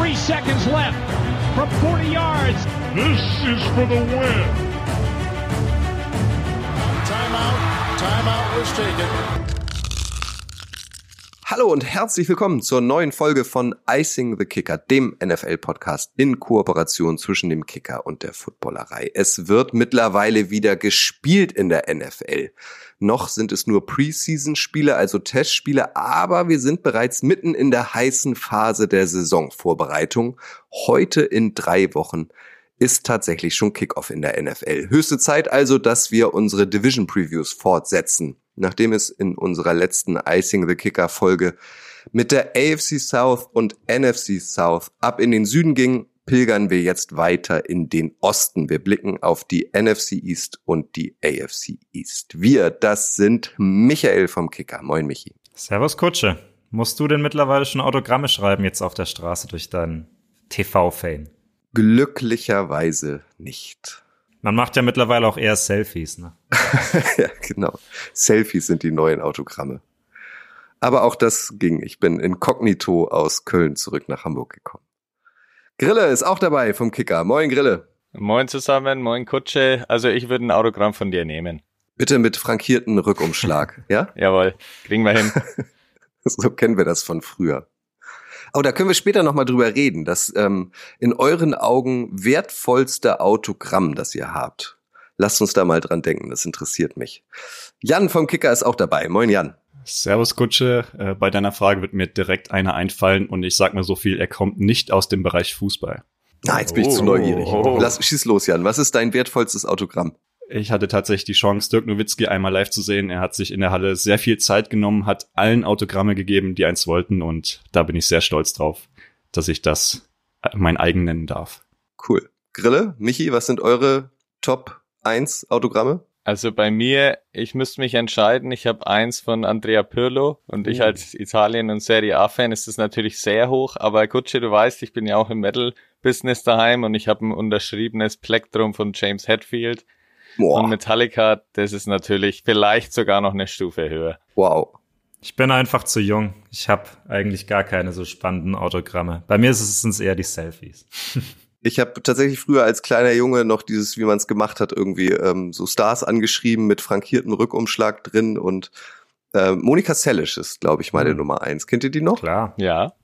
Three seconds left from 40 yards. This is for the win. Timeout. Timeout was taken. Hallo und herzlich willkommen zur neuen Folge von Icing the Kicker, dem NFL-Podcast in Kooperation zwischen dem Kicker und der Footballerei. Es wird mittlerweile wieder gespielt in der NFL. Noch sind es nur Preseason-Spiele, also Testspiele, aber wir sind bereits mitten in der heißen Phase der Saisonvorbereitung. Heute in drei Wochen ist tatsächlich schon Kickoff in der NFL. Höchste Zeit also, dass wir unsere Division Previews fortsetzen nachdem es in unserer letzten Icing the Kicker Folge mit der AFC South und NFC South ab in den Süden ging, pilgern wir jetzt weiter in den Osten. Wir blicken auf die NFC East und die AFC East. Wir, das sind Michael vom Kicker. Moin Michi. Servus Kutsche. Musst du denn mittlerweile schon Autogramme schreiben jetzt auf der Straße durch deinen TV-Fame? Glücklicherweise nicht. Man macht ja mittlerweile auch eher Selfies, ne? ja, genau. Selfies sind die neuen Autogramme. Aber auch das ging. Ich bin inkognito aus Köln zurück nach Hamburg gekommen. Grille ist auch dabei vom Kicker. Moin, Grille. Moin zusammen, moin Kutsche. Also ich würde ein Autogramm von dir nehmen. Bitte mit frankierten Rückumschlag, ja? Jawohl, kriegen wir hin. so kennen wir das von früher. Oh, da können wir später nochmal drüber reden. Das ähm, in euren Augen wertvollste Autogramm, das ihr habt. Lasst uns da mal dran denken, das interessiert mich. Jan vom Kicker ist auch dabei. Moin Jan. Servus Kutsche, äh, bei deiner Frage wird mir direkt einer einfallen und ich sag mal so viel, er kommt nicht aus dem Bereich Fußball. Na, jetzt bin ich oh, zu neugierig. Oh. Lass, schieß los, Jan. Was ist dein wertvollstes Autogramm? Ich hatte tatsächlich die Chance, Dirk Nowitzki einmal live zu sehen. Er hat sich in der Halle sehr viel Zeit genommen, hat allen Autogramme gegeben, die eins wollten und da bin ich sehr stolz drauf, dass ich das mein eigen nennen darf. Cool. Grille, Michi, was sind eure Top 1 Autogramme? Also bei mir, ich müsste mich entscheiden. Ich habe eins von Andrea Pirlo und ich oh. als Italien- und Serie A-Fan ist das natürlich sehr hoch. Aber Gucci, du weißt, ich bin ja auch im Metal-Business daheim und ich habe ein unterschriebenes Plektrum von James Hetfield. Boah. Und Metallica, das ist natürlich vielleicht sogar noch eine Stufe höher. Wow. Ich bin einfach zu jung. Ich habe eigentlich gar keine so spannenden Autogramme. Bei mir sind es eher die Selfies. Ich habe tatsächlich früher als kleiner Junge noch dieses, wie man es gemacht hat, irgendwie ähm, so Stars angeschrieben mit frankierten Rückumschlag drin und äh, Monika Sellisch ist, glaube ich, meine mhm. Nummer eins. Kennt ihr die noch? Klar. Ja.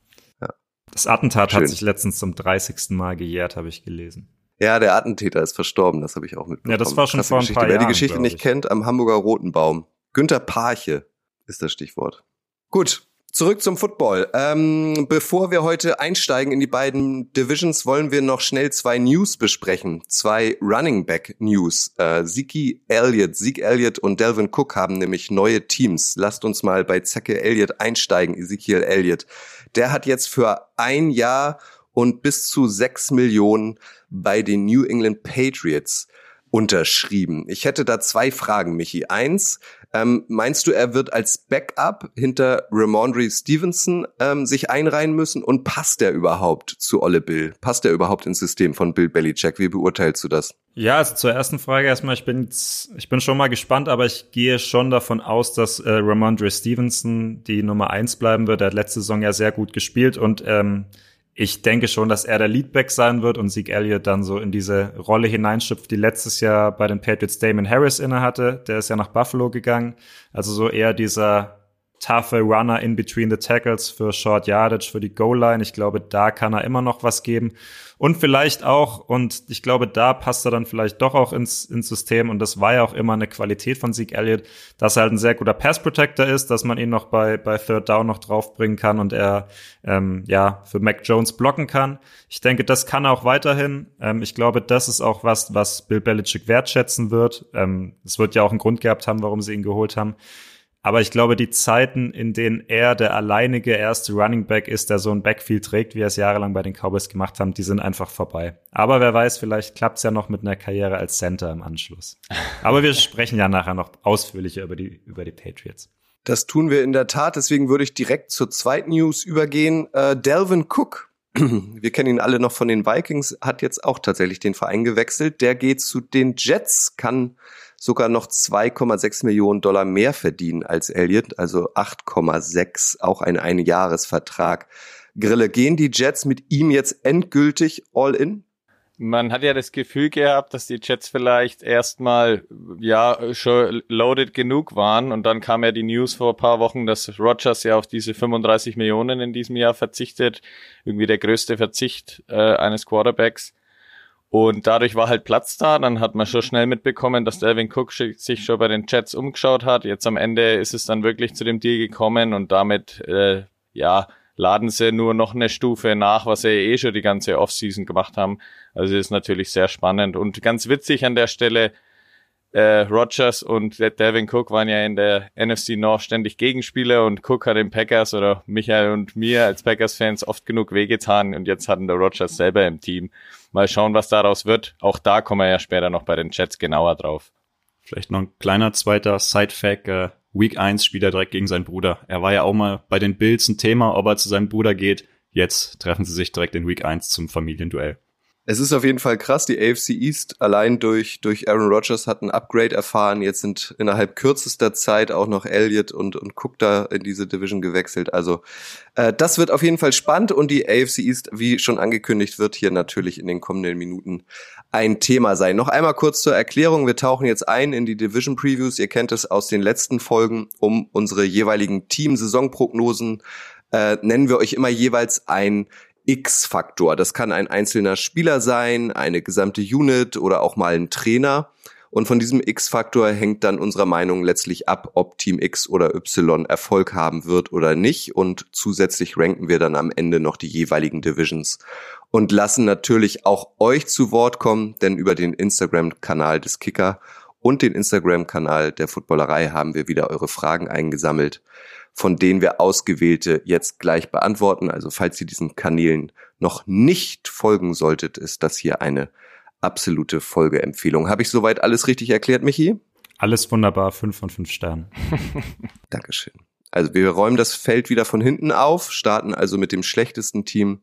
ja. Das Attentat Schön. hat sich letztens zum 30. Mal gejährt, habe ich gelesen. Ja, der Attentäter ist verstorben, das habe ich auch mitbekommen. Ja, das war schon Krasse vor ein Geschichte. paar Wer Jahren, die Geschichte nicht kennt, am Hamburger Roten Baum. Günter Parche ist das Stichwort. Gut, zurück zum Football. Ähm, bevor wir heute einsteigen in die beiden Divisions, wollen wir noch schnell zwei News besprechen. Zwei Running Back News. Äh, Zeke Elliott, Zeke Elliott und Delvin Cook haben nämlich neue Teams. Lasst uns mal bei Zeke Elliott einsteigen, Ezekiel Elliott. Der hat jetzt für ein Jahr und bis zu sechs Millionen bei den New England Patriots unterschrieben. Ich hätte da zwei Fragen, Michi. Eins, ähm, meinst du, er wird als Backup hinter Ramondre Stevenson ähm, sich einreihen müssen? Und passt er überhaupt zu Olle Bill? Passt er überhaupt ins System von Bill Belichick? Wie beurteilst du das? Ja, also zur ersten Frage erstmal, ich bin, ich bin schon mal gespannt, aber ich gehe schon davon aus, dass äh, Ramondre Stevenson die Nummer eins bleiben wird. Er hat letzte Saison ja sehr gut gespielt und ähm, ich denke schon, dass er der Leadback sein wird und Zeke Elliott dann so in diese Rolle hineinschüpft, die letztes Jahr bei den Patriots Damon Harris inne hatte. Der ist ja nach Buffalo gegangen. Also so eher dieser toughe Runner in between the tackles für Short Yardage, für die Goal Line. Ich glaube, da kann er immer noch was geben. Und vielleicht auch, und ich glaube, da passt er dann vielleicht doch auch ins, ins System. Und das war ja auch immer eine Qualität von Zeke Elliott, dass er halt ein sehr guter Pass Protector ist, dass man ihn noch bei, bei Third Down noch draufbringen kann und er, ähm, ja, für Mac Jones blocken kann. Ich denke, das kann er auch weiterhin. Ähm, ich glaube, das ist auch was, was Bill Belichick wertschätzen wird. Ähm, es wird ja auch einen Grund gehabt haben, warum sie ihn geholt haben. Aber ich glaube, die Zeiten, in denen er der alleinige erste Running Back ist, der so ein Backfield trägt, wie er es jahrelang bei den Cowboys gemacht haben, die sind einfach vorbei. Aber wer weiß, vielleicht klappt es ja noch mit einer Karriere als Center im Anschluss. Aber wir sprechen ja nachher noch ausführlicher über die, über die Patriots. Das tun wir in der Tat. Deswegen würde ich direkt zur zweiten News übergehen. Äh, Delvin Cook, wir kennen ihn alle noch von den Vikings, hat jetzt auch tatsächlich den Verein gewechselt. Der geht zu den Jets, kann sogar noch 2,6 Millionen Dollar mehr verdienen als Elliott, also 8,6, auch ein Einjahresvertrag. Grille, gehen die Jets mit ihm jetzt endgültig all in? Man hat ja das Gefühl gehabt, dass die Jets vielleicht erstmal ja schon loaded genug waren und dann kam ja die News vor ein paar Wochen, dass Rogers ja auf diese 35 Millionen in diesem Jahr verzichtet, irgendwie der größte Verzicht äh, eines Quarterbacks. Und dadurch war halt Platz da. Dann hat man schon schnell mitbekommen, dass Delvin Cook sich schon bei den Jets umgeschaut hat. Jetzt am Ende ist es dann wirklich zu dem Deal gekommen und damit, äh, ja, laden sie nur noch eine Stufe nach, was sie eh schon die ganze Offseason gemacht haben. Also ist natürlich sehr spannend und ganz witzig an der Stelle. Äh, Rogers und Devin Cook waren ja in der NFC North ständig Gegenspieler und Cook hat den Packers oder Michael und mir als Packers-Fans oft genug wehgetan und jetzt hatten der Rogers selber im Team. Mal schauen, was daraus wird. Auch da kommen wir ja später noch bei den Chats genauer drauf. Vielleicht noch ein kleiner zweiter Side-Fact. Äh, Week 1 spielt er direkt gegen seinen Bruder. Er war ja auch mal bei den Bills ein Thema, ob er zu seinem Bruder geht. Jetzt treffen sie sich direkt in Week 1 zum Familienduell. Es ist auf jeden Fall krass. Die AFC East allein durch, durch Aaron Rodgers hat ein Upgrade erfahren. Jetzt sind innerhalb kürzester Zeit auch noch Elliott und, und Cook da in diese Division gewechselt. Also äh, das wird auf jeden Fall spannend und die AFC East, wie schon angekündigt, wird hier natürlich in den kommenden Minuten ein Thema sein. Noch einmal kurz zur Erklärung. Wir tauchen jetzt ein in die Division Previews. Ihr kennt es aus den letzten Folgen, um unsere jeweiligen Team-Saisonprognosen äh, nennen wir euch immer jeweils ein X-Faktor. Das kann ein einzelner Spieler sein, eine gesamte Unit oder auch mal ein Trainer. Und von diesem X-Faktor hängt dann unserer Meinung letztlich ab, ob Team X oder Y Erfolg haben wird oder nicht. Und zusätzlich ranken wir dann am Ende noch die jeweiligen Divisions und lassen natürlich auch euch zu Wort kommen, denn über den Instagram-Kanal des Kicker und den Instagram-Kanal der Footballerei haben wir wieder eure Fragen eingesammelt von denen wir ausgewählte jetzt gleich beantworten. Also falls ihr diesen Kanälen noch nicht folgen solltet, ist das hier eine absolute Folgeempfehlung. Habe ich soweit alles richtig erklärt, Michi? Alles wunderbar, fünf von fünf Sternen. Dankeschön. Also wir räumen das Feld wieder von hinten auf, starten also mit dem schlechtesten Team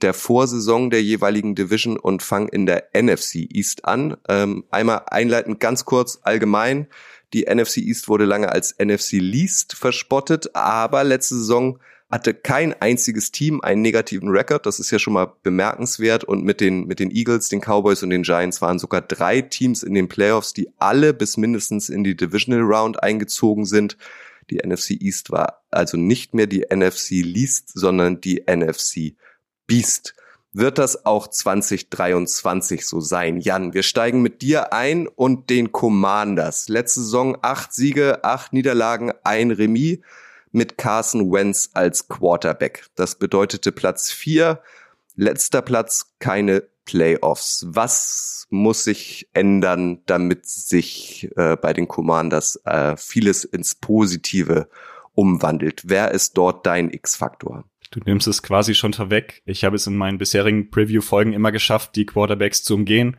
der Vorsaison der jeweiligen Division und fangen in der NFC East an. Ähm, einmal einleitend ganz kurz allgemein. Die NFC East wurde lange als NFC Least verspottet, aber letzte Saison hatte kein einziges Team einen negativen Rekord. Das ist ja schon mal bemerkenswert. Und mit den, mit den Eagles, den Cowboys und den Giants waren sogar drei Teams in den Playoffs, die alle bis mindestens in die Divisional Round eingezogen sind. Die NFC East war also nicht mehr die NFC Least, sondern die NFC Beast wird das auch 2023 so sein. Jan, wir steigen mit dir ein und den Commanders. Letzte Saison acht Siege, acht Niederlagen, ein Remis mit Carson Wentz als Quarterback. Das bedeutete Platz vier, letzter Platz, keine Playoffs. Was muss sich ändern, damit sich äh, bei den Commanders äh, vieles ins Positive umwandelt? Wer ist dort dein X-Faktor? Du nimmst es quasi schon vorweg. Ich habe es in meinen bisherigen Preview-Folgen immer geschafft, die Quarterbacks zu umgehen.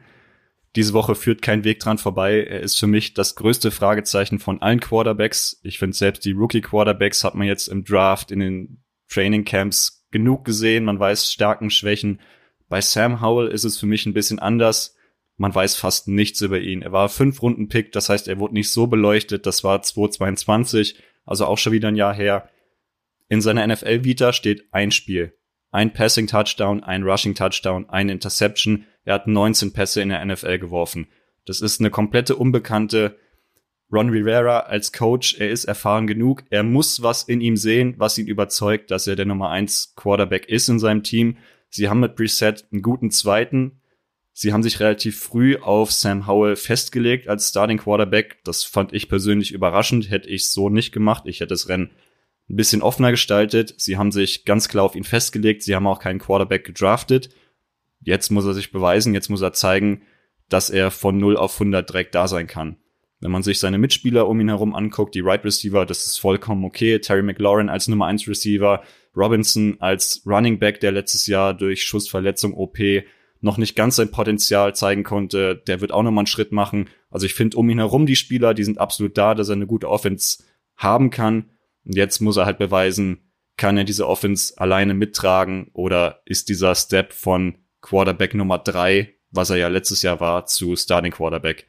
Diese Woche führt kein Weg dran vorbei. Er ist für mich das größte Fragezeichen von allen Quarterbacks. Ich finde selbst die Rookie-Quarterbacks hat man jetzt im Draft, in den Training Camps genug gesehen. Man weiß Stärken, Schwächen. Bei Sam Howell ist es für mich ein bisschen anders. Man weiß fast nichts über ihn. Er war fünf Runden Pick, das heißt, er wurde nicht so beleuchtet. Das war 2022, also auch schon wieder ein Jahr her. In seiner NFL-Vita steht ein Spiel. Ein Passing-Touchdown, ein Rushing-Touchdown, ein Interception. Er hat 19 Pässe in der NFL geworfen. Das ist eine komplette Unbekannte. Ron Rivera als Coach, er ist erfahren genug. Er muss was in ihm sehen, was ihn überzeugt, dass er der Nummer 1 Quarterback ist in seinem Team. Sie haben mit Preset einen guten zweiten. Sie haben sich relativ früh auf Sam Howell festgelegt als Starting Quarterback. Das fand ich persönlich überraschend. Hätte ich so nicht gemacht. Ich hätte das Rennen ein bisschen offener gestaltet. Sie haben sich ganz klar auf ihn festgelegt. Sie haben auch keinen Quarterback gedraftet. Jetzt muss er sich beweisen. Jetzt muss er zeigen, dass er von 0 auf 100 direkt da sein kann. Wenn man sich seine Mitspieler um ihn herum anguckt, die Right Receiver, das ist vollkommen okay. Terry McLaurin als Nummer 1 Receiver, Robinson als Running Back, der letztes Jahr durch Schussverletzung OP noch nicht ganz sein Potenzial zeigen konnte, der wird auch nochmal einen Schritt machen. Also ich finde um ihn herum die Spieler, die sind absolut da, dass er eine gute Offense haben kann. Und jetzt muss er halt beweisen, kann er diese Offense alleine mittragen oder ist dieser Step von Quarterback Nummer drei, was er ja letztes Jahr war, zu Starting Quarterback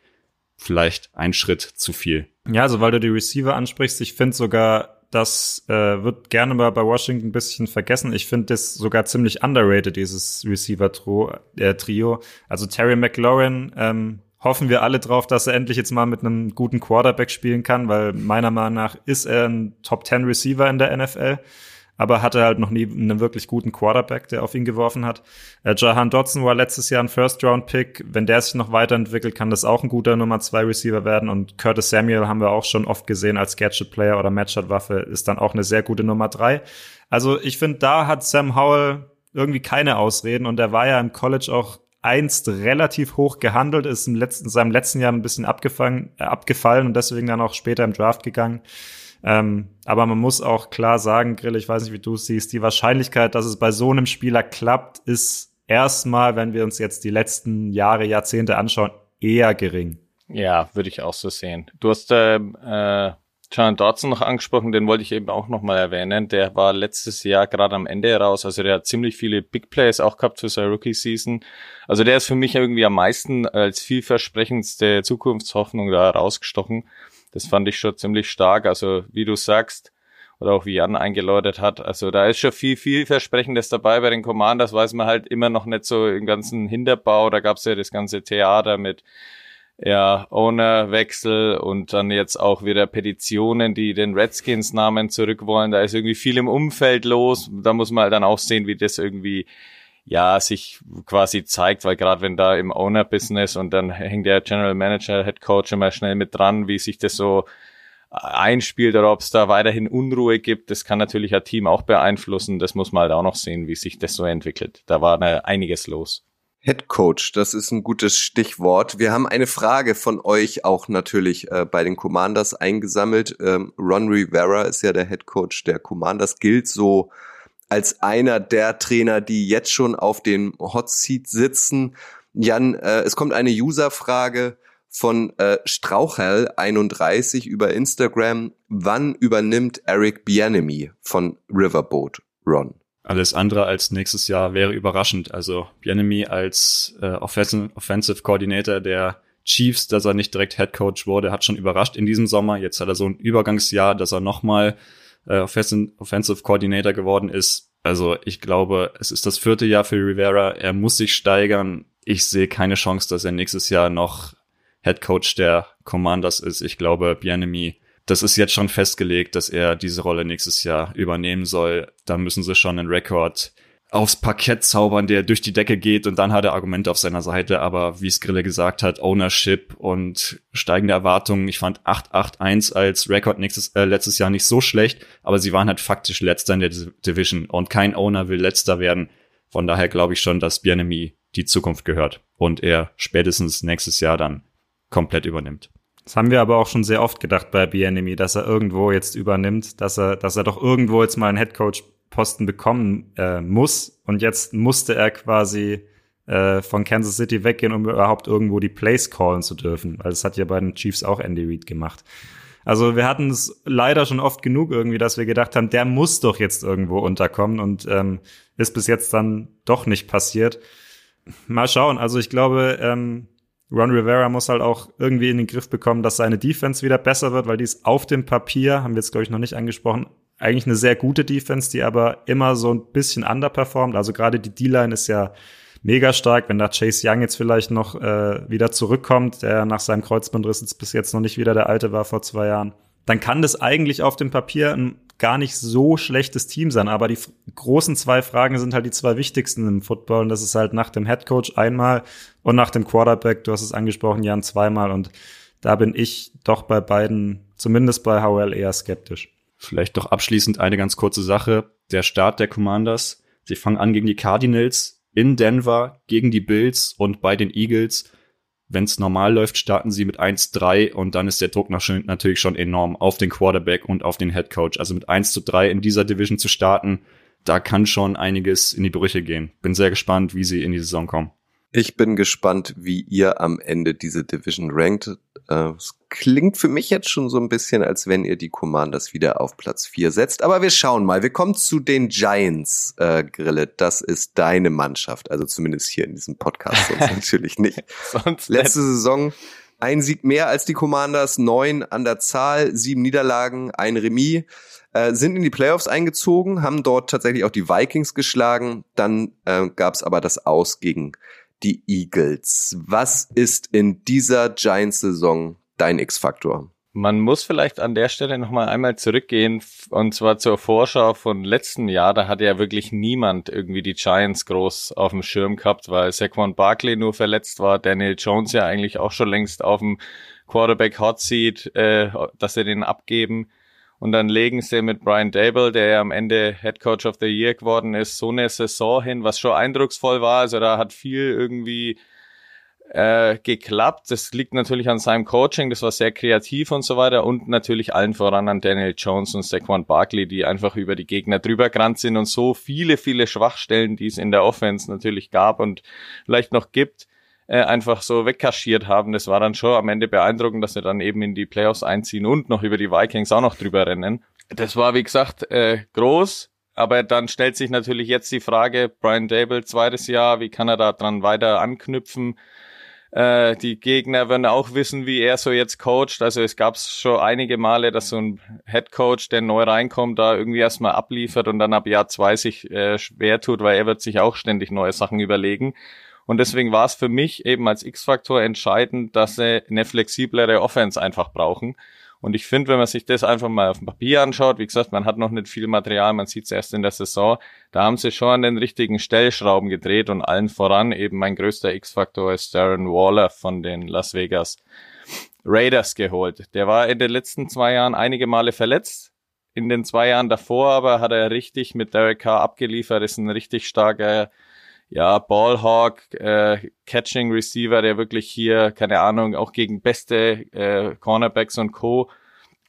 vielleicht ein Schritt zu viel. Ja, also weil du die Receiver ansprichst, ich finde sogar das äh, wird gerne mal bei Washington ein bisschen vergessen. Ich finde das sogar ziemlich underrated, dieses Receiver-Trio. Äh, also Terry McLaurin, ähm, hoffen wir alle drauf, dass er endlich jetzt mal mit einem guten Quarterback spielen kann, weil meiner Meinung nach ist er ein Top 10 Receiver in der NFL aber hatte halt noch nie einen wirklich guten Quarterback, der auf ihn geworfen hat. Äh, Jahan Dodson war letztes Jahr ein First-Round-Pick. Wenn der sich noch weiterentwickelt, kann das auch ein guter Nummer zwei Receiver werden. Und Curtis Samuel haben wir auch schon oft gesehen als Gadget-Player oder Matchup-Waffe, ist dann auch eine sehr gute Nummer drei. Also ich finde, da hat Sam Howell irgendwie keine Ausreden und er war ja im College auch einst relativ hoch gehandelt, ist im letzten, seinem letzten Jahr ein bisschen abgefangen, äh, abgefallen und deswegen dann auch später im Draft gegangen. Ähm, aber man muss auch klar sagen, Grill, ich weiß nicht, wie du es siehst, die Wahrscheinlichkeit, dass es bei so einem Spieler klappt, ist erstmal, wenn wir uns jetzt die letzten Jahre, Jahrzehnte anschauen, eher gering. Ja, würde ich auch so sehen. Du hast äh, äh, John Dodson noch angesprochen, den wollte ich eben auch nochmal erwähnen. Der war letztes Jahr gerade am Ende raus, also der hat ziemlich viele Big Plays auch gehabt für seine Rookie-Season. Also der ist für mich irgendwie am meisten als vielversprechendste Zukunftshoffnung da rausgestochen. Das fand ich schon ziemlich stark. Also wie du sagst, oder auch wie Jan eingeläutet hat. Also da ist schon viel, vielversprechendes dabei bei den Commanders, weiß man halt immer noch nicht so im ganzen Hinterbau. Da gab's ja das ganze Theater mit ja, Ownerwechsel und dann jetzt auch wieder Petitionen, die den Redskins-Namen zurück wollen. Da ist irgendwie viel im Umfeld los. Da muss man halt dann auch sehen, wie das irgendwie ja, sich quasi zeigt, weil gerade wenn da im Owner-Business und dann hängt der General Manager, Head Coach immer schnell mit dran, wie sich das so einspielt oder ob es da weiterhin Unruhe gibt, das kann natürlich ein Team auch beeinflussen. Das muss man halt auch noch sehen, wie sich das so entwickelt. Da war ne, einiges los. Head Coach, das ist ein gutes Stichwort. Wir haben eine Frage von euch auch natürlich äh, bei den Commanders eingesammelt. Ähm, Ron Rivera ist ja der Head Coach der Commanders, gilt so als einer der Trainer, die jetzt schon auf dem Hot Seat sitzen. Jan, äh, es kommt eine Userfrage von äh, Strauchel31 über Instagram. Wann übernimmt Eric Bianemi von Riverboat Ron? Alles andere als nächstes Jahr wäre überraschend. Also Bianemi als äh, Offensive, Offensive Coordinator der Chiefs, dass er nicht direkt Head Coach wurde, hat schon überrascht in diesem Sommer. Jetzt hat er so ein Übergangsjahr, dass er nochmal äh, Offensive Coordinator geworden ist. Also ich glaube, es ist das vierte Jahr für Rivera. Er muss sich steigern. Ich sehe keine Chance, dass er nächstes Jahr noch Head Coach der Commanders ist. Ich glaube, Bienemy, das ist jetzt schon festgelegt, dass er diese Rolle nächstes Jahr übernehmen soll. Da müssen sie schon einen Rekord aufs Parkett zaubern, der durch die Decke geht und dann hat er Argumente auf seiner Seite. Aber wie es Grille gesagt hat, Ownership und steigende Erwartungen. Ich fand 8-8-1 als Rekord nächstes, äh, letztes Jahr nicht so schlecht, aber sie waren halt faktisch letzter in der Division und kein Owner will letzter werden. Von daher glaube ich schon, dass Bienemy die Zukunft gehört und er spätestens nächstes Jahr dann komplett übernimmt. Das haben wir aber auch schon sehr oft gedacht bei Bienemy, dass er irgendwo jetzt übernimmt, dass er, dass er doch irgendwo jetzt mal einen Headcoach Posten bekommen äh, muss. Und jetzt musste er quasi äh, von Kansas City weggehen, um überhaupt irgendwo die Plays callen zu dürfen. Weil das hat ja bei den Chiefs auch Andy Reid gemacht. Also wir hatten es leider schon oft genug irgendwie, dass wir gedacht haben, der muss doch jetzt irgendwo unterkommen und ähm, ist bis jetzt dann doch nicht passiert. Mal schauen. Also ich glaube, ähm, Ron Rivera muss halt auch irgendwie in den Griff bekommen, dass seine Defense wieder besser wird, weil die ist auf dem Papier, haben wir jetzt glaube ich noch nicht angesprochen, eigentlich eine sehr gute Defense, die aber immer so ein bisschen underperformt. Also gerade die D-Line ist ja mega stark. Wenn da Chase Young jetzt vielleicht noch äh, wieder zurückkommt, der nach seinem Kreuzbandriss jetzt bis jetzt noch nicht wieder der alte war vor zwei Jahren, dann kann das eigentlich auf dem Papier ein gar nicht so schlechtes Team sein. Aber die großen zwei Fragen sind halt die zwei wichtigsten im Football. Und das ist halt nach dem Head Coach einmal und nach dem Quarterback, du hast es angesprochen, Jan, zweimal. Und da bin ich doch bei beiden, zumindest bei Howell, eher skeptisch. Vielleicht doch abschließend eine ganz kurze Sache. Der Start der Commanders. Sie fangen an gegen die Cardinals in Denver, gegen die Bills und bei den Eagles. Wenn es normal läuft, starten sie mit 1-3 und dann ist der Druck natürlich schon enorm auf den Quarterback und auf den Head Coach. Also mit 1 3 in dieser Division zu starten, da kann schon einiges in die Brüche gehen. Bin sehr gespannt, wie sie in die Saison kommen. Ich bin gespannt, wie ihr am Ende diese Division rankt. Äh, es klingt für mich jetzt schon so ein bisschen, als wenn ihr die Commanders wieder auf Platz 4 setzt. Aber wir schauen mal. Wir kommen zu den Giants, äh, Grille. Das ist deine Mannschaft. Also zumindest hier in diesem Podcast, sonst natürlich nicht. sonst Letzte nicht. Saison Ein Sieg mehr als die Commanders, neun an der Zahl, sieben Niederlagen, ein Remis, äh, sind in die Playoffs eingezogen, haben dort tatsächlich auch die Vikings geschlagen. Dann äh, gab es aber das Aus gegen die Eagles. Was ist in dieser Giants-Saison dein X-Faktor? Man muss vielleicht an der Stelle nochmal einmal zurückgehen und zwar zur Vorschau von letzten Jahr. Da hat ja wirklich niemand irgendwie die Giants groß auf dem Schirm gehabt, weil Saquon Barkley nur verletzt war, Daniel Jones ja eigentlich auch schon längst auf dem Quarterback Hot Seat, äh, dass sie den abgeben. Und dann legen sie mit Brian Dable, der ja am Ende Head Coach of the Year geworden ist, so eine Saison hin, was schon eindrucksvoll war. Also da hat viel irgendwie äh, geklappt. Das liegt natürlich an seinem Coaching, das war sehr kreativ und so weiter und natürlich allen voran an Daniel Jones und Saquon Barkley, die einfach über die Gegner drüber gerannt sind und so viele, viele Schwachstellen, die es in der Offense natürlich gab und vielleicht noch gibt, äh, einfach so wegkaschiert haben. Das war dann schon am Ende beeindruckend, dass sie dann eben in die Playoffs einziehen und noch über die Vikings auch noch drüber rennen. Das war, wie gesagt, äh, groß, aber dann stellt sich natürlich jetzt die Frage, Brian Dable, zweites Jahr, wie kann er da dran weiter anknüpfen? Äh, die Gegner werden auch wissen, wie er so jetzt coacht. Also es gab schon einige Male, dass so ein Head Coach, der neu reinkommt, da irgendwie erstmal abliefert und dann ab Jahr zwei sich äh, schwer tut, weil er wird sich auch ständig neue Sachen überlegen. Und deswegen war es für mich eben als X-Faktor entscheidend, dass sie eine flexiblere Offense einfach brauchen. Und ich finde, wenn man sich das einfach mal auf dem Papier anschaut, wie gesagt, man hat noch nicht viel Material, man sieht es erst in der Saison, da haben sie schon an den richtigen Stellschrauben gedreht und allen voran eben mein größter X-Faktor ist Darren Waller von den Las Vegas Raiders geholt. Der war in den letzten zwei Jahren einige Male verletzt. In den zwei Jahren davor aber hat er richtig mit Derek Carr abgeliefert, ist ein richtig starker ja, Ballhawk, äh, Catching Receiver, der wirklich hier, keine Ahnung, auch gegen beste äh, Cornerbacks und Co.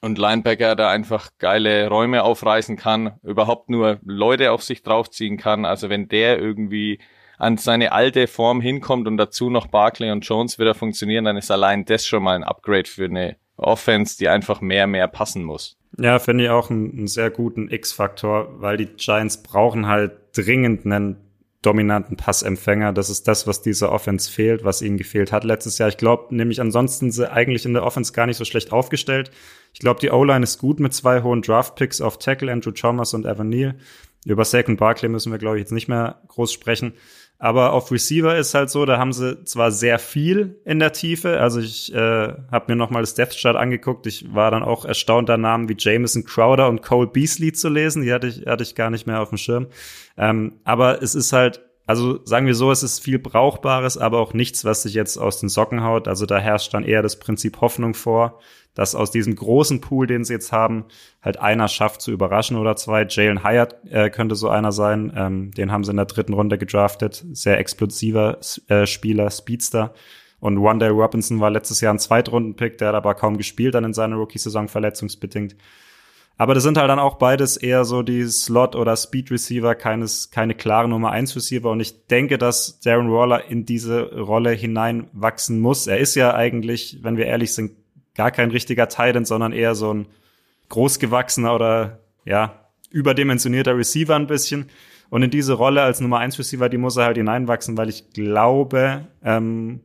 und Linebacker da einfach geile Räume aufreißen kann, überhaupt nur Leute auf sich draufziehen kann. Also wenn der irgendwie an seine alte Form hinkommt und dazu noch Barkley und Jones wieder funktionieren, dann ist allein das schon mal ein Upgrade für eine Offense, die einfach mehr, mehr passen muss. Ja, finde ich auch einen, einen sehr guten X-Faktor, weil die Giants brauchen halt dringend einen dominanten Passempfänger. Das ist das, was dieser Offense fehlt, was ihnen gefehlt hat letztes Jahr. Ich glaube nämlich ansonsten sind sie eigentlich in der Offense gar nicht so schlecht aufgestellt. Ich glaube, die O-Line ist gut mit zwei hohen Draft-Picks auf Tackle, Andrew Chalmers und Evan Neal. Über Saquon Barkley müssen wir, glaube ich, jetzt nicht mehr groß sprechen. Aber auf Receiver ist halt so, da haben sie zwar sehr viel in der Tiefe. Also ich äh, habe mir nochmal das Death Chart angeguckt. Ich war dann auch erstaunt, da Namen wie Jameson Crowder und Cole Beasley zu lesen. Die hatte ich, hatte ich gar nicht mehr auf dem Schirm. Ähm, aber es ist halt, also sagen wir so, es ist viel Brauchbares, aber auch nichts, was sich jetzt aus den Socken haut. Also da herrscht dann eher das Prinzip Hoffnung vor, dass aus diesem großen Pool, den sie jetzt haben, halt einer schafft zu überraschen oder zwei. Jalen Hyatt äh, könnte so einer sein. Ähm, den haben sie in der dritten Runde gedraftet. Sehr explosiver äh, Spieler, Speedster. Und Wanda Robinson war letztes Jahr ein Zweitrunden-Pick, der hat aber kaum gespielt dann in seiner Rookie-Saison verletzungsbedingt. Aber das sind halt dann auch beides eher so die Slot- oder Speed-Receiver, keines, keine klare Nummer 1-Receiver. Und ich denke, dass Darren Waller in diese Rolle hineinwachsen muss. Er ist ja eigentlich, wenn wir ehrlich sind, gar kein richtiger Titan, sondern eher so ein großgewachsener oder ja, überdimensionierter Receiver ein bisschen. Und in diese Rolle als Nummer 1 Receiver, die muss er halt hineinwachsen, weil ich glaube, ähm,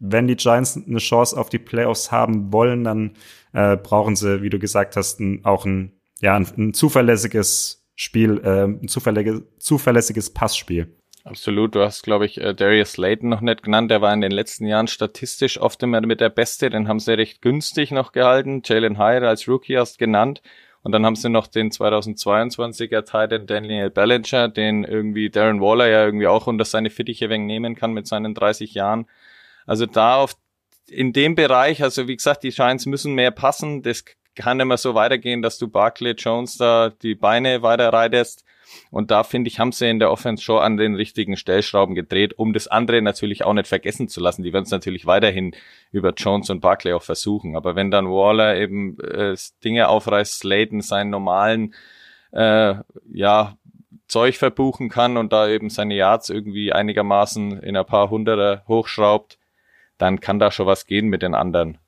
wenn die Giants eine Chance auf die Playoffs haben wollen, dann äh, brauchen sie, wie du gesagt hast, ein, auch ein, ja, ein, ein zuverlässiges Spiel, äh, ein zuverlässiges, zuverlässiges Passspiel. Absolut, du hast, glaube ich, äh, Darius Slayton noch nicht genannt. Der war in den letzten Jahren statistisch oft immer mit der Beste. Den haben sie recht günstig noch gehalten. Jalen Hyde als Rookie hast genannt. Und dann haben sie noch den 2022er Titan Daniel Ballinger, den irgendwie Darren Waller ja irgendwie auch unter seine Fittiche wegen nehmen kann mit seinen 30 Jahren. Also da auf, in dem Bereich, also wie gesagt, die Giants müssen mehr passen. Das kann immer so weitergehen, dass du Barkley Jones da die Beine weiter reitest. Und da finde ich, haben sie in der Offense schon an den richtigen Stellschrauben gedreht, um das andere natürlich auch nicht vergessen zu lassen. Die werden es natürlich weiterhin über Jones und Barkley auch versuchen. Aber wenn dann Waller eben äh, Dinge aufreißt, Slayton seinen normalen äh, ja, Zeug verbuchen kann und da eben seine Yards irgendwie einigermaßen in ein paar Hunderter hochschraubt, dann kann da schon was gehen mit den anderen.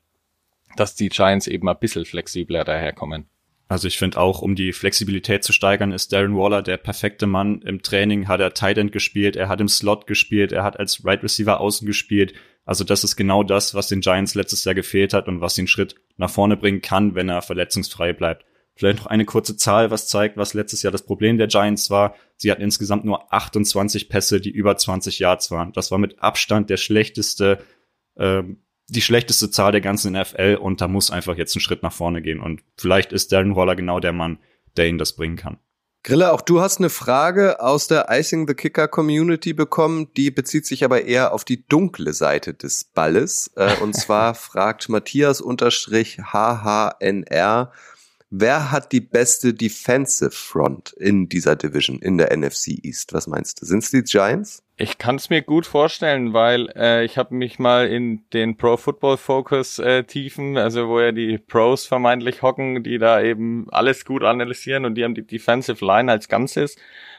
Dass die Giants eben ein bisschen flexibler daherkommen. Also ich finde auch, um die Flexibilität zu steigern, ist Darren Waller der perfekte Mann. Im Training hat er Tight End gespielt, er hat im Slot gespielt, er hat als Right Receiver außen gespielt. Also das ist genau das, was den Giants letztes Jahr gefehlt hat und was den Schritt nach vorne bringen kann, wenn er verletzungsfrei bleibt. Vielleicht noch eine kurze Zahl, was zeigt, was letztes Jahr das Problem der Giants war. Sie hatten insgesamt nur 28 Pässe, die über 20 Yards waren. Das war mit Abstand der schlechteste äh, die schlechteste Zahl der ganzen NFL und da muss einfach jetzt ein Schritt nach vorne gehen. Und vielleicht ist Darren Waller genau der Mann, der ihn das bringen kann. Grille, auch du hast eine Frage aus der Icing the Kicker Community bekommen, die bezieht sich aber eher auf die dunkle Seite des Balles. Äh, und zwar fragt Matthias unterstrich HHNR, wer hat die beste Defensive Front in dieser Division, in der NFC East? Was meinst du? Sind es die Giants? Ich kann es mir gut vorstellen, weil äh, ich habe mich mal in den Pro Football Focus äh, Tiefen, also wo ja die Pros vermeintlich hocken, die da eben alles gut analysieren und die haben die Defensive Line als Ganzes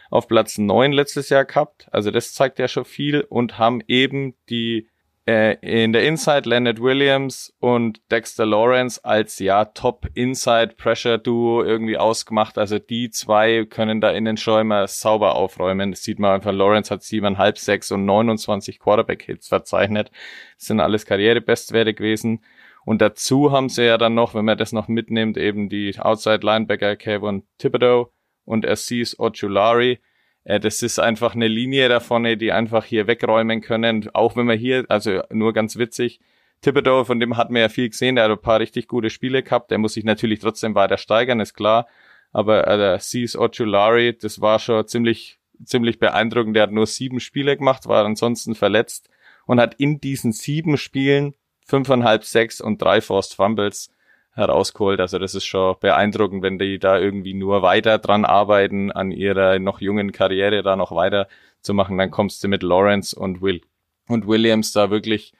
auf Platz neun letztes Jahr gehabt. Also das zeigt ja schon viel und haben eben die äh, in der Inside Leonard Williams und Dexter Lawrence als ja Top Inside Pressure Duo irgendwie ausgemacht. Also die zwei können da in den Schäumer sauber aufräumen. Das sieht man einfach. Lawrence hat siebeneinhalb, sechs und 29 Quarterback Hits verzeichnet. Das sind alles Karrierebestwerte gewesen. Und dazu haben sie ja dann noch, wenn man das noch mitnimmt, eben die Outside Linebacker Kevin Thibodeau und Assis Ojulari äh, das ist einfach eine Linie da vorne, die einfach hier wegräumen können. Auch wenn wir hier, also nur ganz witzig, Thibodeau, von dem hat man ja viel gesehen, der hat ein paar richtig gute Spiele gehabt. Der muss sich natürlich trotzdem weiter steigern, ist klar. Aber äh, der Cis Ochulari, das war schon ziemlich, ziemlich beeindruckend. Der hat nur sieben Spiele gemacht, war ansonsten verletzt und hat in diesen sieben Spielen fünfeinhalb, sechs und drei Forced Fumbles herausgeholt. Also das ist schon beeindruckend, wenn die da irgendwie nur weiter dran arbeiten, an ihrer noch jungen Karriere da noch weiter zu machen. Dann kommst du mit Lawrence und Will und Williams da wirklich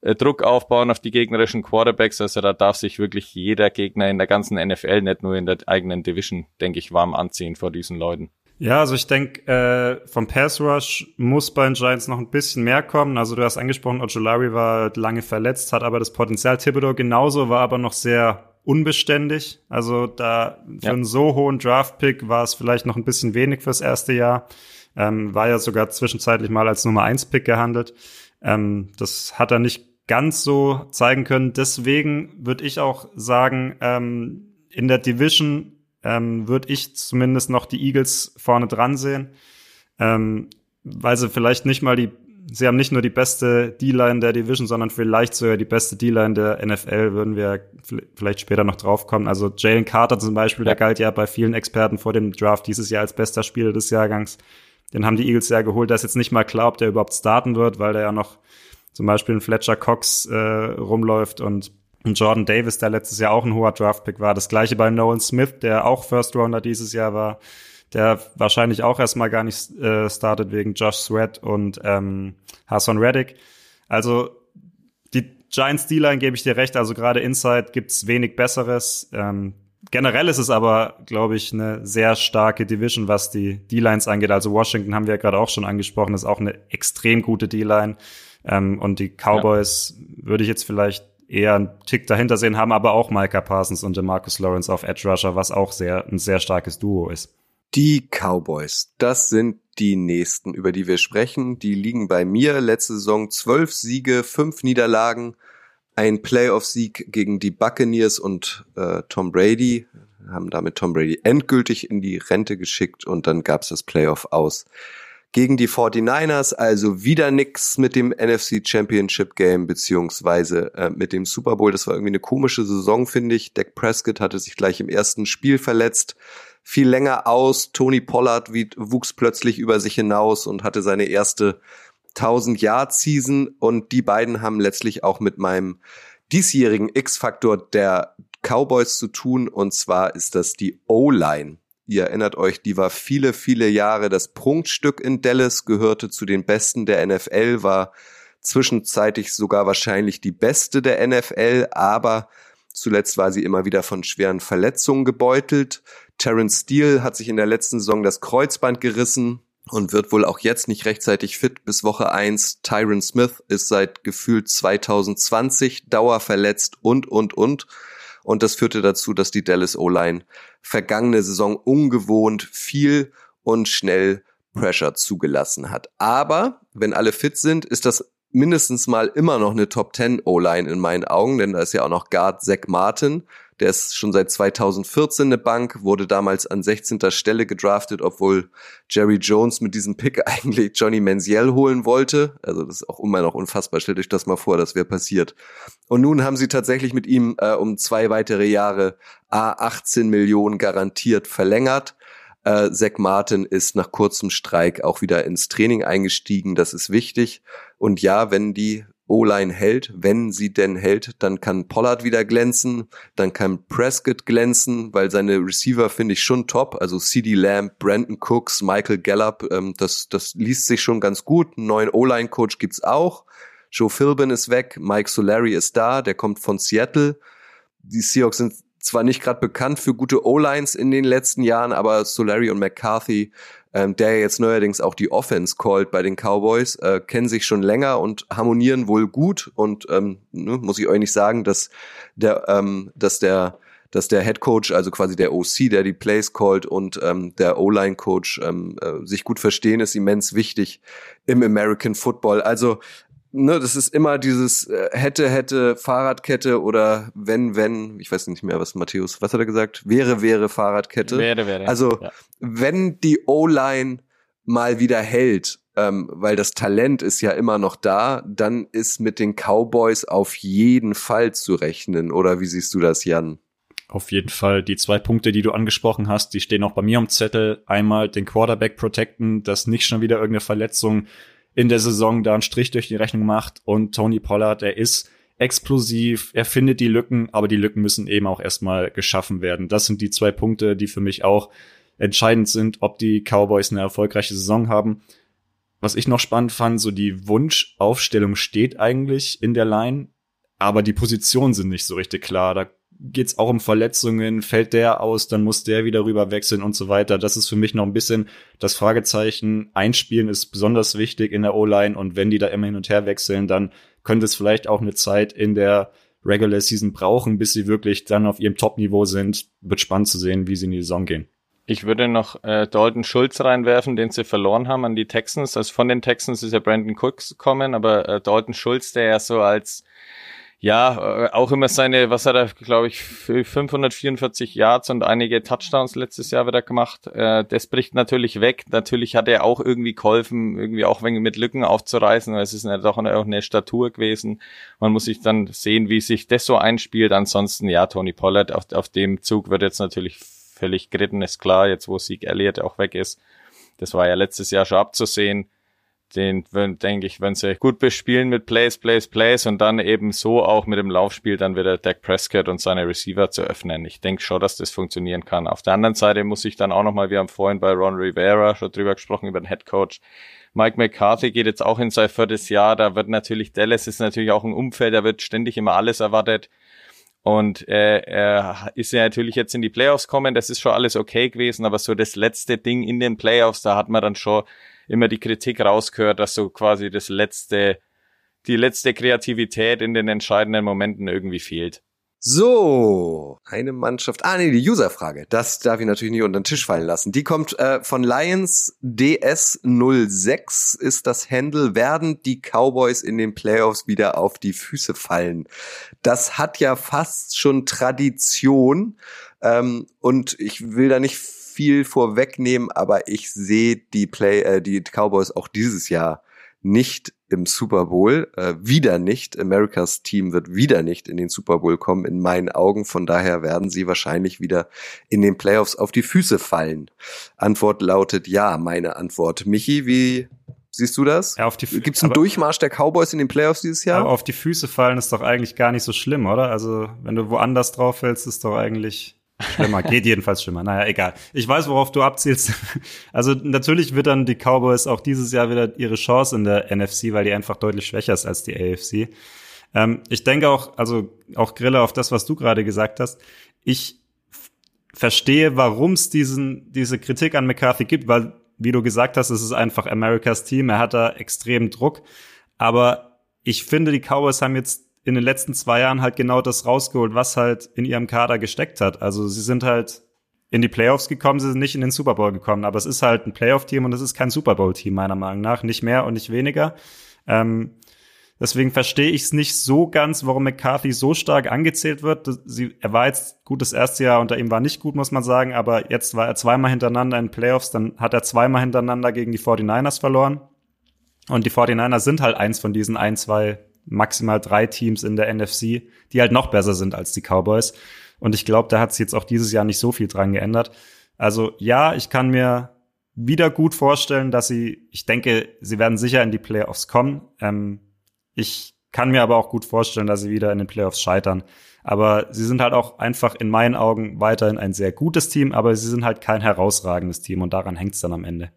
äh, Druck aufbauen auf die gegnerischen Quarterbacks. Also da darf sich wirklich jeder Gegner in der ganzen NFL, nicht nur in der eigenen Division, denke ich, warm anziehen vor diesen Leuten. Ja, also ich denke, äh, vom Pass Rush muss bei den Giants noch ein bisschen mehr kommen. Also du hast angesprochen, Ojolari war lange verletzt, hat aber das Potenzial. Thibodeau genauso, war aber noch sehr unbeständig. Also da für ja. einen so hohen Draft-Pick war es vielleicht noch ein bisschen wenig fürs erste Jahr. Ähm, war ja sogar zwischenzeitlich mal als Nummer 1 Pick gehandelt. Ähm, das hat er nicht ganz so zeigen können. Deswegen würde ich auch sagen, ähm, in der Division ähm, würde ich zumindest noch die Eagles vorne dran sehen, ähm, weil sie vielleicht nicht mal die, sie haben nicht nur die beste D-Line der Division, sondern vielleicht sogar die beste D-Line der NFL, würden wir vielleicht später noch draufkommen. Also Jalen Carter zum Beispiel, der galt ja bei vielen Experten vor dem Draft dieses Jahr als bester Spieler des Jahrgangs. Den haben die Eagles ja geholt. Da ist jetzt nicht mal klar, ob der überhaupt starten wird, weil der ja noch zum Beispiel ein Fletcher Cox äh, rumläuft und und Jordan Davis, der letztes Jahr auch ein hoher Draftpick war. Das gleiche bei Nolan Smith, der auch First Rounder dieses Jahr war, der wahrscheinlich auch erstmal gar nicht äh, startet wegen Josh Sweat und ähm, Hassan Reddick. Also die Giants D-Line gebe ich dir recht, also gerade Inside gibt's wenig Besseres. Ähm, generell ist es aber, glaube ich, eine sehr starke Division, was die D-Lines angeht. Also Washington haben wir ja gerade auch schon angesprochen, ist auch eine extrem gute D-Line. Ähm, und die Cowboys ja. würde ich jetzt vielleicht eher einen Tick dahinter sehen, haben aber auch Micah Parsons und Marcus Lawrence auf Edge Rusher, was auch sehr, ein sehr starkes Duo ist. Die Cowboys, das sind die nächsten, über die wir sprechen. Die liegen bei mir letzte Saison zwölf Siege, fünf Niederlagen, ein Playoff-Sieg gegen die Buccaneers und äh, Tom Brady, haben damit Tom Brady endgültig in die Rente geschickt und dann gab's das Playoff aus gegen die 49ers, also wieder nix mit dem NFC Championship Game beziehungsweise äh, mit dem Super Bowl. Das war irgendwie eine komische Saison, finde ich. Dak Prescott hatte sich gleich im ersten Spiel verletzt, viel länger aus. Tony Pollard wuchs plötzlich über sich hinaus und hatte seine erste 1000 Yard Season und die beiden haben letztlich auch mit meinem diesjährigen X-Faktor der Cowboys zu tun und zwar ist das die O-Line Ihr erinnert euch, die war viele, viele Jahre das Prunkstück in Dallas, gehörte zu den Besten der NFL, war zwischenzeitlich sogar wahrscheinlich die Beste der NFL, aber zuletzt war sie immer wieder von schweren Verletzungen gebeutelt. Terence Steele hat sich in der letzten Saison das Kreuzband gerissen und wird wohl auch jetzt nicht rechtzeitig fit bis Woche eins. Tyron Smith ist seit gefühlt 2020 dauerverletzt und, und, und. Und das führte dazu, dass die Dallas O-Line vergangene Saison ungewohnt viel und schnell Pressure zugelassen hat. Aber wenn alle fit sind, ist das mindestens mal immer noch eine Top 10 O-Line in meinen Augen, denn da ist ja auch noch Guard Zach Martin, der ist schon seit 2014 eine Bank, wurde damals an 16. Stelle gedraftet, obwohl Jerry Jones mit diesem Pick eigentlich Johnny Manziel holen wollte. Also das ist auch immer noch unfassbar. Stellt euch das mal vor, das wäre passiert. Und nun haben sie tatsächlich mit ihm äh, um zwei weitere Jahre A 18 Millionen garantiert verlängert. Äh, Zach Martin ist nach kurzem Streik auch wieder ins Training eingestiegen. Das ist wichtig. Und ja, wenn die O-Line hält, wenn sie denn hält, dann kann Pollard wieder glänzen, dann kann Prescott glänzen, weil seine Receiver finde ich schon top. Also CD Lamb, Brandon Cooks, Michael Gallup, ähm, das, das liest sich schon ganz gut. Einen neuen O-Line-Coach gibt's auch. Joe Philbin ist weg, Mike Solari ist da, der kommt von Seattle. Die Seahawks sind zwar nicht gerade bekannt für gute O-Lines in den letzten Jahren, aber Solari und McCarthy, ähm, der jetzt neuerdings auch die Offense callt bei den Cowboys, äh, kennen sich schon länger und harmonieren wohl gut. Und ähm, ne, muss ich euch nicht sagen, dass der, ähm, dass der dass der Head Coach, also quasi der OC, der die Plays callt und ähm, der O-Line Coach ähm, äh, sich gut verstehen, ist immens wichtig im American Football. Also ne, das ist immer dieses äh, hätte, hätte, Fahrradkette oder wenn, wenn, ich weiß nicht mehr, was Matthäus, was hat er gesagt? Wäre, wäre Fahrradkette. Wäre, wäre. Also, ja. wenn die O-Line mal wieder hält, ähm, weil das Talent ist ja immer noch da, dann ist mit den Cowboys auf jeden Fall zu rechnen. Oder wie siehst du das, Jan? Auf jeden Fall. Die zwei Punkte, die du angesprochen hast, die stehen auch bei mir am Zettel. Einmal den Quarterback protecten, dass nicht schon wieder irgendeine Verletzung in der Saison da einen Strich durch die Rechnung macht. Und Tony Pollard, der ist explosiv, er findet die Lücken, aber die Lücken müssen eben auch erstmal geschaffen werden. Das sind die zwei Punkte, die für mich auch entscheidend sind, ob die Cowboys eine erfolgreiche Saison haben. Was ich noch spannend fand, so die Wunschaufstellung steht eigentlich in der Line, aber die Positionen sind nicht so richtig klar. Da geht's auch um Verletzungen, fällt der aus, dann muss der wieder rüber wechseln und so weiter. Das ist für mich noch ein bisschen das Fragezeichen. Einspielen ist besonders wichtig in der O-Line und wenn die da immer hin und her wechseln, dann könnte es vielleicht auch eine Zeit in der Regular Season brauchen, bis sie wirklich dann auf ihrem Top-Niveau sind. Wird spannend zu sehen, wie sie in die Saison gehen. Ich würde noch äh, Dalton Schulz reinwerfen, den sie verloren haben an die Texans. Also von den Texans ist ja Brandon Cooks gekommen, aber äh, Dalton Schulz, der ja so als ja, äh, auch immer seine, was hat er, glaube ich, 544 Yards und einige Touchdowns letztes Jahr wieder gemacht. Äh, das bricht natürlich weg. Natürlich hat er auch irgendwie geholfen, irgendwie auch wenn mit Lücken aufzureißen. Es ist ja doch auch eine Statur gewesen. Man muss sich dann sehen, wie sich das so einspielt. Ansonsten, ja, Tony Pollard auf, auf dem Zug wird jetzt natürlich völlig geritten, ist klar, jetzt wo Sieg Elliott auch weg ist. Das war ja letztes Jahr schon abzusehen den, denke ich, wenn sie gut bespielen mit Plays, Plays, Plays und dann eben so auch mit dem Laufspiel dann wieder Dak Prescott und seine Receiver zu öffnen. Ich denke schon, dass das funktionieren kann. Auf der anderen Seite muss ich dann auch nochmal, wir haben vorhin bei Ron Rivera schon drüber gesprochen, über den Head Coach. Mike McCarthy geht jetzt auch in sein viertes Jahr. Da wird natürlich, Dallas ist natürlich auch ein Umfeld, da wird ständig immer alles erwartet. Und äh, er ist ja natürlich jetzt in die Playoffs kommen, das ist schon alles okay gewesen, aber so das letzte Ding in den Playoffs, da hat man dann schon immer die Kritik rausgehört, dass so quasi das letzte, die letzte Kreativität in den entscheidenden Momenten irgendwie fehlt. So, eine Mannschaft. Ah, nee, die Userfrage. Das darf ich natürlich nicht unter den Tisch fallen lassen. Die kommt äh, von Lions DS06 ist das Handle. Werden die Cowboys in den Playoffs wieder auf die Füße fallen? Das hat ja fast schon Tradition. Ähm, und ich will da nicht viel vorwegnehmen, aber ich sehe die Play, äh, die Cowboys auch dieses Jahr nicht im Super Bowl, äh, wieder nicht. Americas Team wird wieder nicht in den Super Bowl kommen, in meinen Augen. Von daher werden sie wahrscheinlich wieder in den Playoffs auf die Füße fallen. Antwort lautet ja, meine Antwort. Michi, wie siehst du das? Ja, auf die Gibt es einen Durchmarsch der Cowboys in den Playoffs dieses Jahr? Aber auf die Füße fallen ist doch eigentlich gar nicht so schlimm, oder? Also, wenn du woanders drauf fällst, ist doch eigentlich Schlimmer, geht jedenfalls schlimmer. Naja, egal. Ich weiß, worauf du abzielst. Also natürlich wird dann die Cowboys auch dieses Jahr wieder ihre Chance in der NFC, weil die einfach deutlich schwächer ist als die AFC. Ähm, ich denke auch, also auch Grille auf das, was du gerade gesagt hast. Ich verstehe, warum es diesen diese Kritik an McCarthy gibt, weil wie du gesagt hast, es ist einfach Americas Team. Er hat da extrem Druck. Aber ich finde, die Cowboys haben jetzt in den letzten zwei Jahren halt genau das rausgeholt, was halt in ihrem Kader gesteckt hat. Also sie sind halt in die Playoffs gekommen, sie sind nicht in den Super Bowl gekommen, aber es ist halt ein Playoff-Team und es ist kein Super Bowl-Team meiner Meinung nach, nicht mehr und nicht weniger. Ähm, deswegen verstehe ich es nicht so ganz, warum McCarthy so stark angezählt wird. Sie, er war jetzt gut das erste Jahr unter ihm war nicht gut, muss man sagen, aber jetzt war er zweimal hintereinander in Playoffs, dann hat er zweimal hintereinander gegen die 49ers verloren. Und die 49ers sind halt eins von diesen ein, zwei, maximal drei Teams in der NFC, die halt noch besser sind als die Cowboys. Und ich glaube, da hat sich jetzt auch dieses Jahr nicht so viel dran geändert. Also ja, ich kann mir wieder gut vorstellen, dass sie, ich denke, sie werden sicher in die Playoffs kommen. Ähm, ich kann mir aber auch gut vorstellen, dass sie wieder in den Playoffs scheitern. Aber sie sind halt auch einfach in meinen Augen weiterhin ein sehr gutes Team, aber sie sind halt kein herausragendes Team und daran hängt es dann am Ende.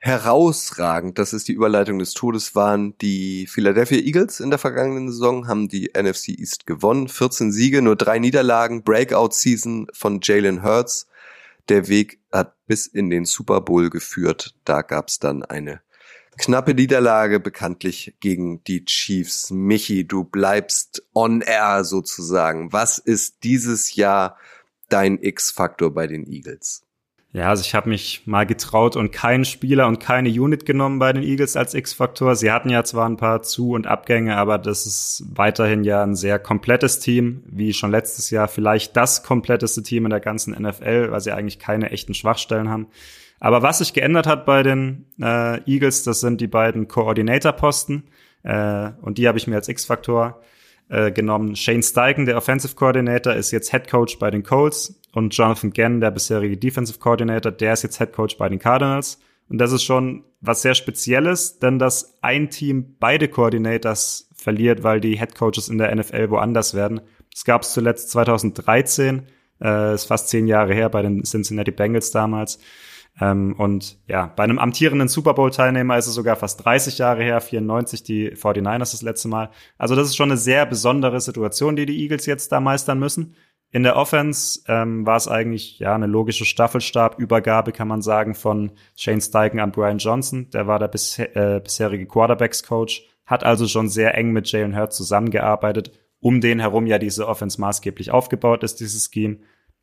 Herausragend, das ist die Überleitung des Todes, waren die Philadelphia Eagles in der vergangenen Saison, haben die NFC East gewonnen. 14 Siege, nur drei Niederlagen, Breakout-Season von Jalen Hurts. Der Weg hat bis in den Super Bowl geführt. Da gab's dann eine knappe Niederlage, bekanntlich gegen die Chiefs. Michi, du bleibst on air sozusagen. Was ist dieses Jahr dein X-Faktor bei den Eagles? Ja, also ich habe mich mal getraut und keinen Spieler und keine Unit genommen bei den Eagles als X-Faktor. Sie hatten ja zwar ein paar Zu- und Abgänge, aber das ist weiterhin ja ein sehr komplettes Team, wie schon letztes Jahr vielleicht das kompletteste Team in der ganzen NFL, weil sie eigentlich keine echten Schwachstellen haben. Aber was sich geändert hat bei den äh, Eagles, das sind die beiden Coordinator-Posten äh, und die habe ich mir als X-Faktor äh, genommen. Shane Steichen, der Offensive Coordinator, ist jetzt Head Coach bei den Colts und Jonathan Gann, der bisherige Defensive Coordinator, der ist jetzt Head Coach bei den Cardinals. Und das ist schon was sehr Spezielles, denn dass ein Team beide Coordinators verliert, weil die Head Coaches in der NFL woanders werden. Das gab es zuletzt 2013, äh, ist fast zehn Jahre her bei den Cincinnati Bengals damals. Ähm, und ja, bei einem amtierenden Super Bowl-Teilnehmer ist es sogar fast 30 Jahre her, 94 die 49ers das letzte Mal. Also das ist schon eine sehr besondere Situation, die die Eagles jetzt da meistern müssen. In der Offense ähm, war es eigentlich ja eine logische Staffelstabübergabe, kann man sagen, von Shane Steichen an Brian Johnson. Der war der bisher, äh, bisherige Quarterbacks-Coach, hat also schon sehr eng mit Jalen Hurts zusammengearbeitet, um den herum ja diese Offense maßgeblich aufgebaut ist, dieses Scheme.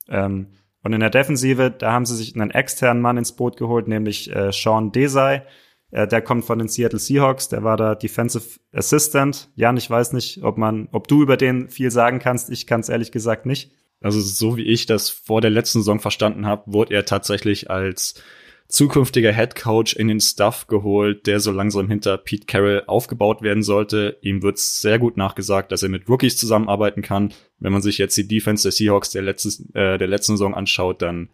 Ähm, und in der Defensive, da haben sie sich einen externen Mann ins Boot geholt, nämlich äh, Sean Desai. Äh, der kommt von den Seattle Seahawks, der war da Defensive Assistant. Jan, ich weiß nicht, ob man, ob du über den viel sagen kannst. Ich kann es ehrlich gesagt nicht. Also so wie ich das vor der letzten Saison verstanden habe, wurde er tatsächlich als zukünftiger Head Coach in den Staff geholt, der so langsam hinter Pete Carroll aufgebaut werden sollte. Ihm wird sehr gut nachgesagt, dass er mit Rookies zusammenarbeiten kann. Wenn man sich jetzt die Defense der Seahawks der, letztes, äh, der letzten Saison anschaut, dann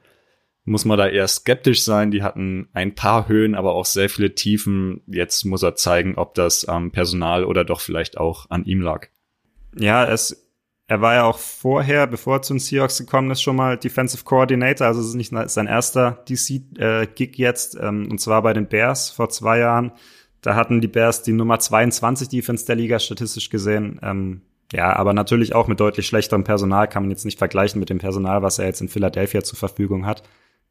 muss man da eher skeptisch sein. Die hatten ein paar Höhen, aber auch sehr viele Tiefen. Jetzt muss er zeigen, ob das am Personal oder doch vielleicht auch an ihm lag. Ja, es er war ja auch vorher, bevor er zu den Seahawks gekommen ist, schon mal Defensive Coordinator. Also es ist nicht sein erster DC-Gig äh, jetzt. Ähm, und zwar bei den Bears vor zwei Jahren. Da hatten die Bears die Nummer 22 Defense der Liga statistisch gesehen. Ähm, ja, aber natürlich auch mit deutlich schlechterem Personal kann man jetzt nicht vergleichen mit dem Personal, was er jetzt in Philadelphia zur Verfügung hat.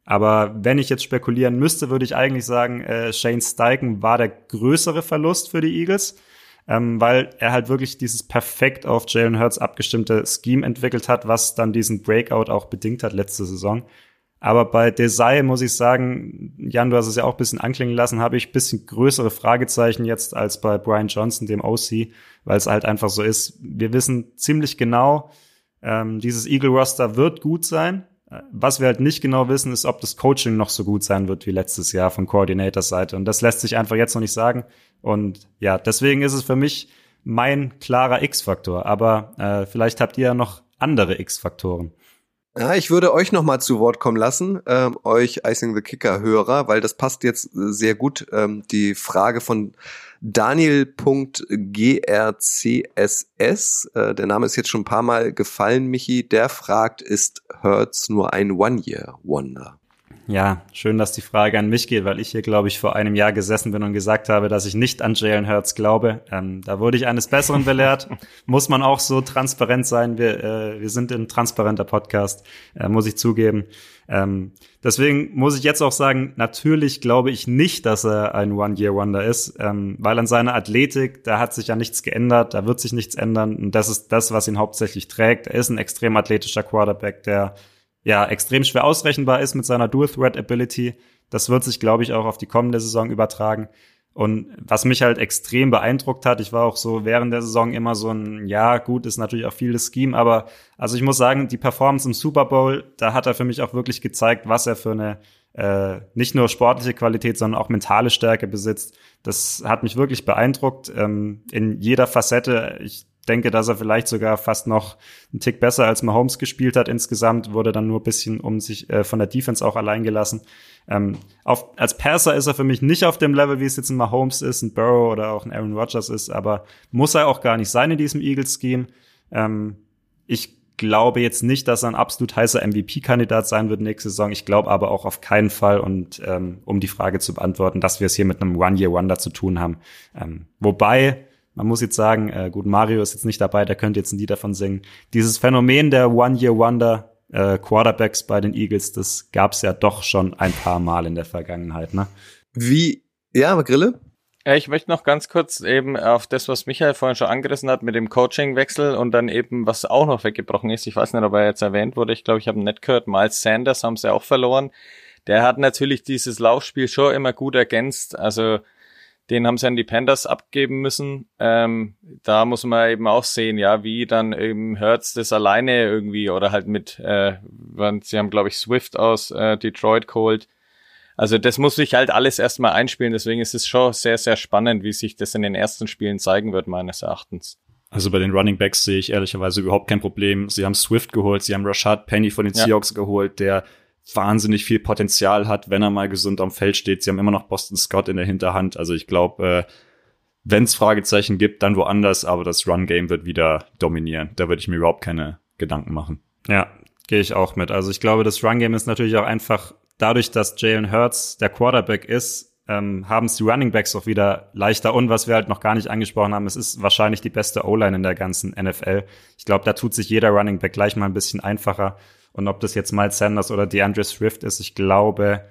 Aber wenn ich jetzt spekulieren müsste, würde ich eigentlich sagen, äh, Shane Steichen war der größere Verlust für die Eagles ähm, weil er halt wirklich dieses perfekt auf Jalen Hurts abgestimmte Scheme entwickelt hat, was dann diesen Breakout auch bedingt hat letzte Saison. Aber bei Desai muss ich sagen, Jan, du hast es ja auch ein bisschen anklingen lassen, habe ich ein bisschen größere Fragezeichen jetzt als bei Brian Johnson, dem OC, weil es halt einfach so ist. Wir wissen ziemlich genau, ähm, dieses Eagle Roster wird gut sein. Was wir halt nicht genau wissen, ist, ob das Coaching noch so gut sein wird wie letztes Jahr von Coordinators Seite. Und das lässt sich einfach jetzt noch nicht sagen. Und ja, deswegen ist es für mich mein klarer X-Faktor. Aber äh, vielleicht habt ihr ja noch andere X-Faktoren. Ja, ich würde euch noch mal zu Wort kommen lassen, ähm, euch Icing the Kicker Hörer, weil das passt jetzt sehr gut. Ähm, die Frage von Daniel.grcss, äh, der Name ist jetzt schon ein paar Mal gefallen, Michi, der fragt, ist Hertz nur ein One-Year-Wonder? Ja, schön, dass die Frage an mich geht, weil ich hier, glaube ich, vor einem Jahr gesessen bin und gesagt habe, dass ich nicht an Jalen Hurts glaube. Ähm, da wurde ich eines Besseren belehrt. muss man auch so transparent sein. Wir, äh, wir sind ein transparenter Podcast, äh, muss ich zugeben. Ähm, deswegen muss ich jetzt auch sagen, natürlich glaube ich nicht, dass er ein One-Year-Wonder ist, ähm, weil an seiner Athletik, da hat sich ja nichts geändert, da wird sich nichts ändern und das ist das, was ihn hauptsächlich trägt. Er ist ein extrem athletischer Quarterback, der ja extrem schwer ausrechenbar ist mit seiner Dual Threat Ability. Das wird sich, glaube ich, auch auf die kommende Saison übertragen. Und was mich halt extrem beeindruckt hat, ich war auch so während der Saison immer so ein, ja, gut, ist natürlich auch viel das Scheme, aber also ich muss sagen, die Performance im Super Bowl, da hat er für mich auch wirklich gezeigt, was er für eine äh, nicht nur sportliche Qualität, sondern auch mentale Stärke besitzt. Das hat mich wirklich beeindruckt ähm, in jeder Facette. Ich denke, dass er vielleicht sogar fast noch einen Tick besser als Mahomes gespielt hat insgesamt, wurde dann nur ein bisschen um sich äh, von der Defense auch allein gelassen. Ähm, auf, als Passer ist er für mich nicht auf dem Level, wie es jetzt ein Mahomes ist, ein Burrow oder auch ein Aaron Rodgers ist, aber muss er auch gar nicht sein in diesem Eagles-Scheme. Ähm, ich glaube jetzt nicht, dass er ein absolut heißer MVP-Kandidat sein wird nächste Saison. Ich glaube aber auch auf keinen Fall und ähm, um die Frage zu beantworten, dass wir es hier mit einem One-Year-Wonder zu tun haben. Ähm, wobei man muss jetzt sagen, äh, gut, Mario ist jetzt nicht dabei, der könnte jetzt ein Lied davon singen. Dieses Phänomen der One-Year-Wonder äh, Quarterbacks bei den Eagles, das gab's ja doch schon ein paar Mal in der Vergangenheit, ne? Wie, ja, aber Grille? Ich möchte noch ganz kurz eben auf das, was Michael vorhin schon angerissen hat mit dem Coaching-Wechsel und dann eben, was auch noch weggebrochen ist. Ich weiß nicht, ob er jetzt erwähnt wurde. Ich glaube, ich habe nicht gehört. Miles Sanders haben sie auch verloren. Der hat natürlich dieses Laufspiel schon immer gut ergänzt. Also den haben sie an die Panthers abgeben müssen. Ähm, da muss man eben auch sehen, ja, wie dann eben Hertz das alleine irgendwie oder halt mit, äh, sie haben glaube ich Swift aus äh, Detroit geholt. Also das muss sich halt alles erstmal einspielen, deswegen ist es schon sehr, sehr spannend, wie sich das in den ersten Spielen zeigen wird, meines Erachtens. Also bei den Running Backs sehe ich ehrlicherweise überhaupt kein Problem. Sie haben Swift geholt, sie haben Rashad Penny von den ja. Seahawks geholt, der wahnsinnig viel Potenzial hat, wenn er mal gesund am Feld steht. Sie haben immer noch Boston Scott in der Hinterhand. Also ich glaube, äh, wenn es Fragezeichen gibt, dann woanders, aber das Run-Game wird wieder dominieren. Da würde ich mir überhaupt keine Gedanken machen. Ja, gehe ich auch mit. Also ich glaube, das Run-Game ist natürlich auch einfach dadurch, dass Jalen Hurts der Quarterback ist, ähm, haben es die Running Backs auch wieder leichter. Und was wir halt noch gar nicht angesprochen haben, es ist wahrscheinlich die beste O-Line in der ganzen NFL. Ich glaube, da tut sich jeder Running Back gleich mal ein bisschen einfacher. Und ob das jetzt Miles Sanders oder DeAndre Swift ist, ich glaube,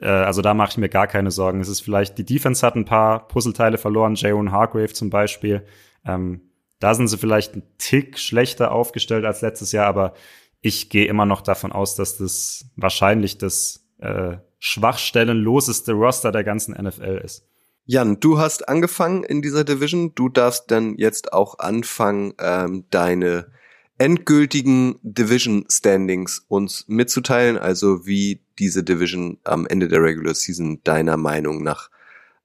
äh, also da mache ich mir gar keine Sorgen. Es ist vielleicht, die Defense hat ein paar Puzzleteile verloren, Jaron Hargrave zum Beispiel. Ähm, da sind sie vielleicht ein Tick schlechter aufgestellt als letztes Jahr, aber ich gehe immer noch davon aus, dass das wahrscheinlich das äh, schwachstellenloseste Roster der ganzen NFL ist. Jan, du hast angefangen in dieser Division. Du darfst dann jetzt auch anfangen, ähm, deine endgültigen Division Standings uns mitzuteilen, also wie diese Division am Ende der Regular Season deiner Meinung nach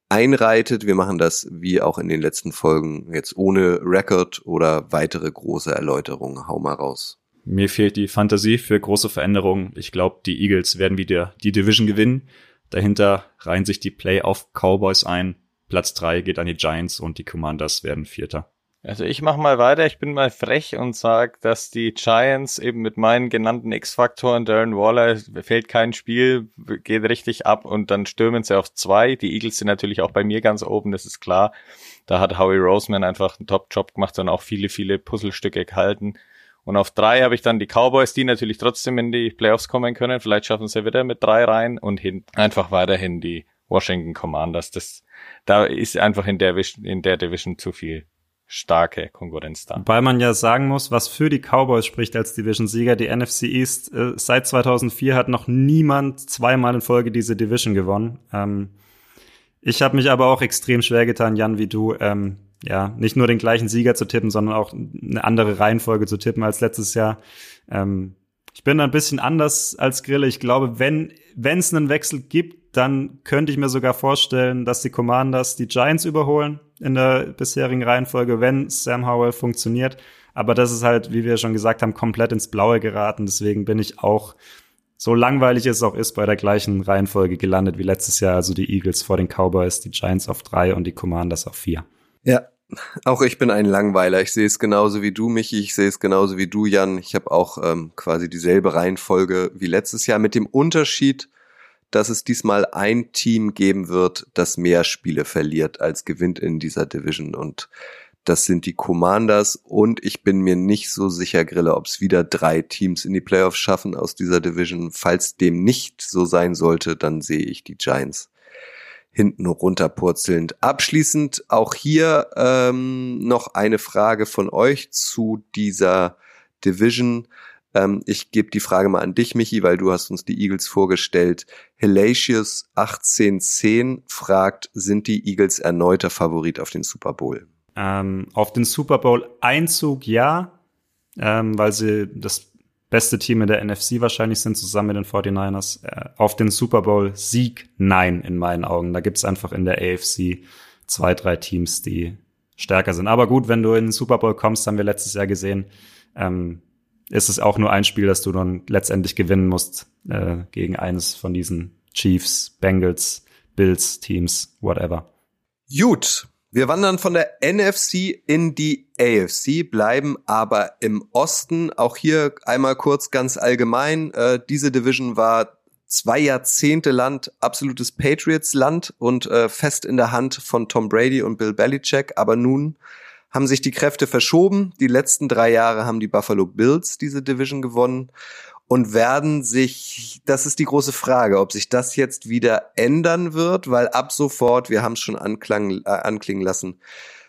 einreitet. Wir machen das wie auch in den letzten Folgen jetzt ohne Record oder weitere große Erläuterungen. Hau mal raus. Mir fehlt die Fantasie für große Veränderungen. Ich glaube, die Eagles werden wieder die Division gewinnen. Dahinter reihen sich die Playoff Cowboys ein. Platz drei geht an die Giants und die Commanders werden Vierter. Also ich mache mal weiter, ich bin mal frech und sage, dass die Giants eben mit meinen genannten X-Faktoren, Darren Waller, fehlt kein Spiel, geht richtig ab und dann stürmen sie auf zwei. Die Eagles sind natürlich auch bei mir ganz oben, das ist klar. Da hat Howie Roseman einfach einen Top-Job gemacht und auch viele, viele Puzzlestücke gehalten. Und auf drei habe ich dann die Cowboys, die natürlich trotzdem in die Playoffs kommen können. Vielleicht schaffen sie wieder mit drei rein und hin, einfach weiterhin die Washington Commanders. Das, da ist einfach in der, in der Division zu viel starke Konkurrenz da. Weil man ja sagen muss, was für die Cowboys spricht als Division-Sieger. Die NFC East äh, seit 2004 hat noch niemand zweimal in Folge diese Division gewonnen. Ähm, ich habe mich aber auch extrem schwer getan, Jan, wie du, ähm, ja, nicht nur den gleichen Sieger zu tippen, sondern auch eine andere Reihenfolge zu tippen als letztes Jahr. Ähm, ich bin ein bisschen anders als Grille. Ich glaube, wenn wenn es einen Wechsel gibt, dann könnte ich mir sogar vorstellen, dass die Commanders die Giants überholen in der bisherigen Reihenfolge, wenn Sam Howell funktioniert. Aber das ist halt, wie wir schon gesagt haben, komplett ins Blaue geraten. Deswegen bin ich auch, so langweilig es auch ist, bei der gleichen Reihenfolge gelandet wie letztes Jahr. Also die Eagles vor den Cowboys, die Giants auf drei und die Commanders auf vier. Ja, auch ich bin ein Langweiler. Ich sehe es genauso wie du, Michi. Ich sehe es genauso wie du, Jan. Ich habe auch ähm, quasi dieselbe Reihenfolge wie letztes Jahr mit dem Unterschied, dass es diesmal ein Team geben wird, das mehr Spiele verliert als gewinnt in dieser Division und das sind die Commanders und ich bin mir nicht so sicher, Grille, ob es wieder drei Teams in die Playoffs schaffen aus dieser Division. Falls dem nicht so sein sollte, dann sehe ich die Giants hinten runterpurzelnd. Abschließend auch hier ähm, noch eine Frage von euch zu dieser Division. Ähm, ich gebe die Frage mal an dich, Michi, weil du hast uns die Eagles vorgestellt. Helatius 1810 fragt, sind die Eagles erneuter Favorit auf den Super Bowl? Ähm, auf den Super Bowl Einzug ja, ähm, weil sie das beste Team in der NFC wahrscheinlich sind, zusammen mit den 49ers. Äh, auf den Super Bowl Sieg nein, in meinen Augen. Da gibt's einfach in der AFC zwei, drei Teams, die stärker sind. Aber gut, wenn du in den Super Bowl kommst, haben wir letztes Jahr gesehen, ähm, ist es auch nur ein Spiel, das du dann letztendlich gewinnen musst äh, gegen eines von diesen Chiefs, Bengals, Bills, Teams, whatever. Gut, wir wandern von der NFC in die AFC, bleiben aber im Osten. Auch hier einmal kurz ganz allgemein. Äh, diese Division war zwei Jahrzehnte Land, absolutes Patriots-Land und äh, fest in der Hand von Tom Brady und Bill Belichick. Aber nun haben sich die Kräfte verschoben. Die letzten drei Jahre haben die Buffalo Bills diese Division gewonnen und werden sich, das ist die große Frage, ob sich das jetzt wieder ändern wird, weil ab sofort, wir haben es schon anklang, äh, anklingen lassen,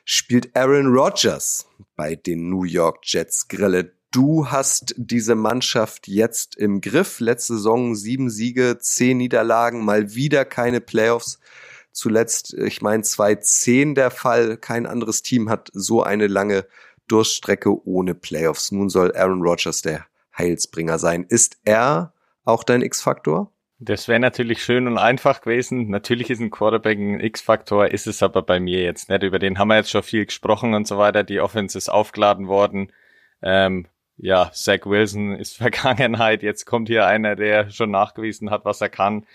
spielt Aaron Rodgers bei den New York Jets Grille. Du hast diese Mannschaft jetzt im Griff. Letzte Saison sieben Siege, zehn Niederlagen, mal wieder keine Playoffs. Zuletzt, ich meine, 2010 der Fall. Kein anderes Team hat so eine lange Durststrecke ohne Playoffs. Nun soll Aaron Rodgers der Heilsbringer sein. Ist er auch dein X-Faktor? Das wäre natürlich schön und einfach gewesen. Natürlich ist ein Quarterback ein X-Faktor, ist es aber bei mir jetzt nicht. Über den haben wir jetzt schon viel gesprochen und so weiter. Die Offense ist aufgeladen worden. Ähm, ja, Zach Wilson ist Vergangenheit. Jetzt kommt hier einer, der schon nachgewiesen hat, was er kann.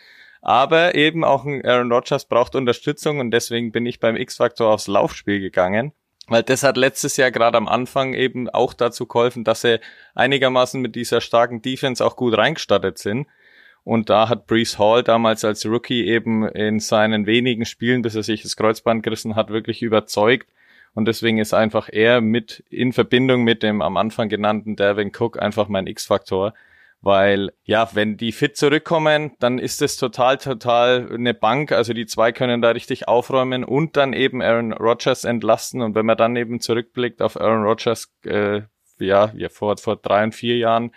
Aber eben auch ein Aaron Rodgers braucht Unterstützung und deswegen bin ich beim X-Faktor aufs Laufspiel gegangen. Weil das hat letztes Jahr gerade am Anfang eben auch dazu geholfen, dass sie einigermaßen mit dieser starken Defense auch gut reingestattet sind. Und da hat Brees Hall damals als Rookie eben in seinen wenigen Spielen, bis er sich das Kreuzband gerissen hat, wirklich überzeugt. Und deswegen ist einfach er mit in Verbindung mit dem am Anfang genannten Devin Cook einfach mein X-Faktor weil ja, wenn die fit zurückkommen, dann ist es total, total eine Bank. Also die zwei können da richtig aufräumen und dann eben Aaron Rodgers entlasten. Und wenn man dann eben zurückblickt auf Aaron Rodgers, äh, ja, ja vor vor drei und vier Jahren,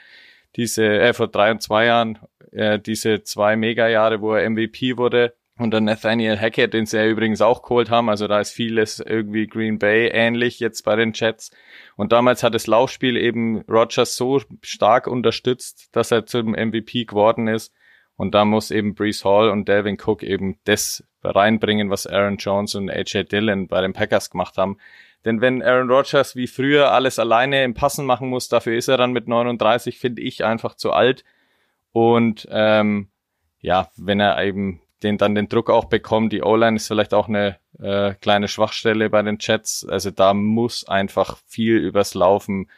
diese äh, vor drei und zwei Jahren, äh, diese zwei Mega-Jahre, wo er MVP wurde, und dann Nathaniel Hackett, den sie ja übrigens auch geholt haben. Also da ist vieles irgendwie Green Bay ähnlich jetzt bei den Jets. Und damals hat das Laufspiel eben Rogers so stark unterstützt, dass er zum MVP geworden ist. Und da muss eben Brees Hall und Delvin Cook eben das reinbringen, was Aaron Jones und AJ Dillon bei den Packers gemacht haben. Denn wenn Aaron Rodgers wie früher alles alleine im Passen machen muss, dafür ist er dann mit 39, finde ich, einfach zu alt. Und ähm, ja, wenn er eben den dann den Druck auch bekommt. Die O-Line ist vielleicht auch eine äh, kleine Schwachstelle bei den Chats. Also da muss einfach viel übers Laufen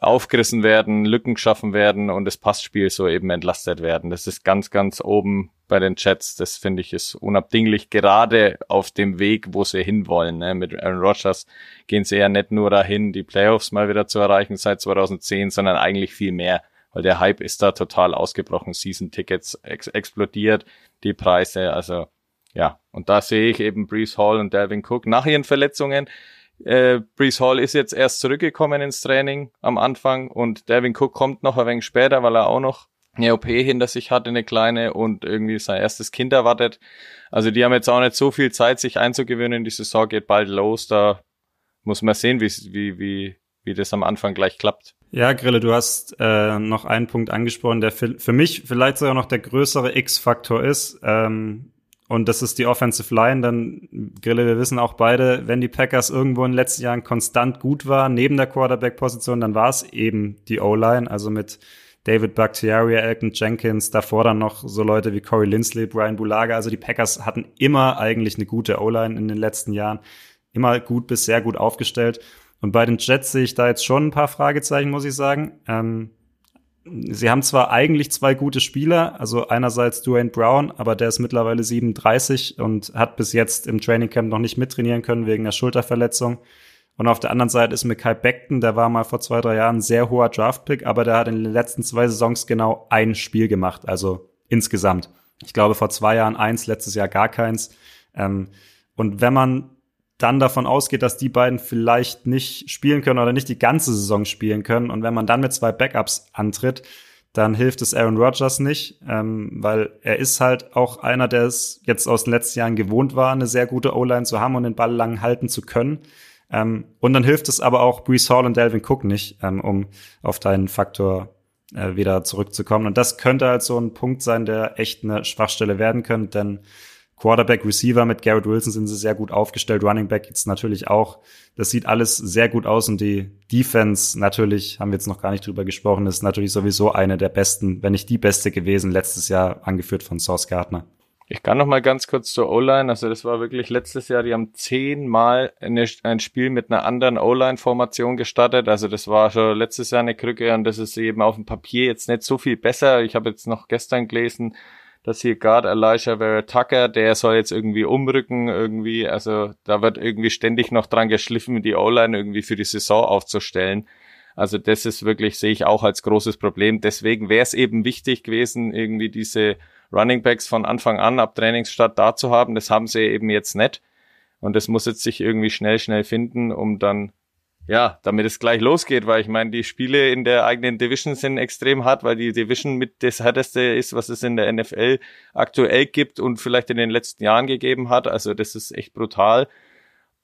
aufgerissen werden, Lücken geschaffen werden und das Passspiel so eben entlastet werden. Das ist ganz, ganz oben bei den Chats. Das finde ich ist unabdinglich gerade auf dem Weg, wo sie hinwollen. Ne? Mit Aaron Rodgers gehen sie ja nicht nur dahin, die Playoffs mal wieder zu erreichen seit 2010, sondern eigentlich viel mehr weil der Hype ist da total ausgebrochen. Season-Tickets ex explodiert, die Preise, also ja. Und da sehe ich eben Brees Hall und Delvin Cook nach ihren Verletzungen. Äh, Brees Hall ist jetzt erst zurückgekommen ins Training am Anfang und Delvin Cook kommt noch ein wenig später, weil er auch noch eine OP hinter sich hat, eine kleine und irgendwie sein erstes Kind erwartet. Also die haben jetzt auch nicht so viel Zeit, sich einzugewöhnen. Die Saison geht bald los. Da muss man sehen, wie, wie, wie, wie das am Anfang gleich klappt. Ja, Grille, du hast äh, noch einen Punkt angesprochen, der für, für mich vielleicht sogar noch der größere X-Faktor ist. Ähm, und das ist die Offensive Line. Dann, Grille, wir wissen auch beide, wenn die Packers irgendwo in den letzten Jahren konstant gut waren, neben der Quarterback-Position, dann war es eben die O-Line, also mit David Bakhtiari, Elton Jenkins, davor dann noch so Leute wie Corey Lindsley, Brian Bulaga. Also die Packers hatten immer eigentlich eine gute O-Line in den letzten Jahren. Immer gut bis sehr gut aufgestellt. Und bei den Jets sehe ich da jetzt schon ein paar Fragezeichen, muss ich sagen. Ähm, sie haben zwar eigentlich zwei gute Spieler, also einerseits Dwayne Brown, aber der ist mittlerweile 37 und hat bis jetzt im Trainingcamp noch nicht mittrainieren können wegen der Schulterverletzung. Und auf der anderen Seite ist Mikai Beckton, der war mal vor zwei, drei Jahren ein sehr hoher Draftpick, aber der hat in den letzten zwei Saisons genau ein Spiel gemacht, also insgesamt. Ich glaube vor zwei Jahren eins, letztes Jahr gar keins. Ähm, und wenn man dann davon ausgeht, dass die beiden vielleicht nicht spielen können oder nicht die ganze Saison spielen können. Und wenn man dann mit zwei Backups antritt, dann hilft es Aaron Rodgers nicht, ähm, weil er ist halt auch einer, der es jetzt aus den letzten Jahren gewohnt war, eine sehr gute O-Line zu haben und den Ball lang halten zu können. Ähm, und dann hilft es aber auch Brees Hall und Delvin Cook nicht, ähm, um auf deinen Faktor äh, wieder zurückzukommen. Und das könnte halt so ein Punkt sein, der echt eine Schwachstelle werden könnte, denn Quarterback, Receiver mit Garrett Wilson sind sie sehr gut aufgestellt. Running Back jetzt natürlich auch. Das sieht alles sehr gut aus und die Defense natürlich, haben wir jetzt noch gar nicht drüber gesprochen, ist natürlich sowieso eine der besten, wenn nicht die beste gewesen, letztes Jahr angeführt von Sauce Gardner. Ich kann noch mal ganz kurz zur O-Line. Also das war wirklich letztes Jahr, die haben zehnmal eine, ein Spiel mit einer anderen O-Line-Formation gestartet. Also das war schon letztes Jahr eine Krücke und das ist eben auf dem Papier jetzt nicht so viel besser. Ich habe jetzt noch gestern gelesen, dass hier Guard Elijah Vera Tucker, der soll jetzt irgendwie umrücken, irgendwie, also da wird irgendwie ständig noch dran geschliffen, die O-Line irgendwie für die Saison aufzustellen. Also das ist wirklich, sehe ich auch als großes Problem. Deswegen wäre es eben wichtig gewesen, irgendwie diese Running Backs von Anfang an ab Trainingsstart da zu haben. Das haben sie eben jetzt nicht. Und das muss jetzt sich irgendwie schnell, schnell finden, um dann ja, damit es gleich losgeht, weil ich meine, die Spiele in der eigenen Division sind extrem hart, weil die Division mit das härteste ist, was es in der NFL aktuell gibt und vielleicht in den letzten Jahren gegeben hat. Also das ist echt brutal.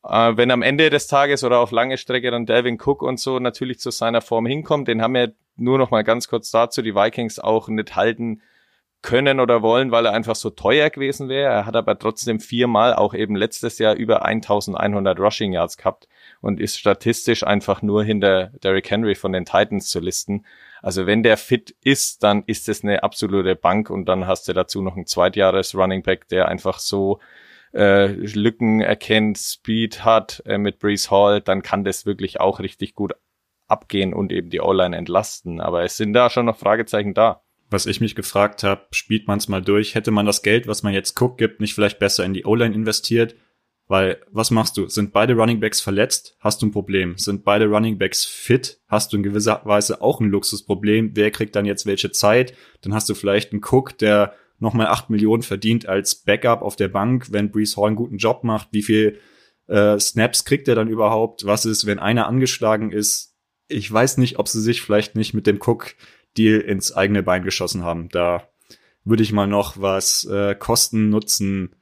Äh, wenn am Ende des Tages oder auf lange Strecke dann Delvin Cook und so natürlich zu seiner Form hinkommt, den haben wir nur noch mal ganz kurz dazu die Vikings auch nicht halten können oder wollen, weil er einfach so teuer gewesen wäre. Er hat aber trotzdem viermal auch eben letztes Jahr über 1100 Rushing Yards gehabt und ist statistisch einfach nur hinter Derrick Henry von den Titans zu listen. Also wenn der fit ist, dann ist es eine absolute Bank und dann hast du dazu noch einen Zweitjahres Running Back, der einfach so äh, Lücken erkennt, Speed hat äh, mit Brees Hall, dann kann das wirklich auch richtig gut abgehen und eben die O-Line entlasten. Aber es sind da schon noch Fragezeichen da. Was ich mich gefragt habe, spielt man es mal durch, hätte man das Geld, was man jetzt Cook gibt, nicht vielleicht besser in die O-Line investiert weil, was machst du? Sind beide Running Backs verletzt? Hast du ein Problem. Sind beide Running Backs fit? Hast du in gewisser Weise auch ein Luxusproblem. Wer kriegt dann jetzt welche Zeit? Dann hast du vielleicht einen Cook, der nochmal acht Millionen verdient als Backup auf der Bank, wenn Brees Hall einen guten Job macht. Wie viel äh, Snaps kriegt er dann überhaupt? Was ist, wenn einer angeschlagen ist? Ich weiß nicht, ob sie sich vielleicht nicht mit dem Cook-Deal ins eigene Bein geschossen haben. Da würde ich mal noch was äh, Kosten, Nutzen,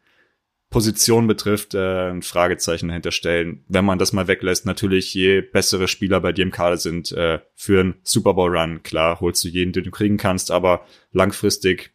Position betrifft, äh, ein Fragezeichen dahinter stellen. Wenn man das mal weglässt, natürlich, je bessere Spieler bei dir im Kader sind, äh, für einen Super Bowl Run, klar, holst du jeden, den du kriegen kannst, aber langfristig,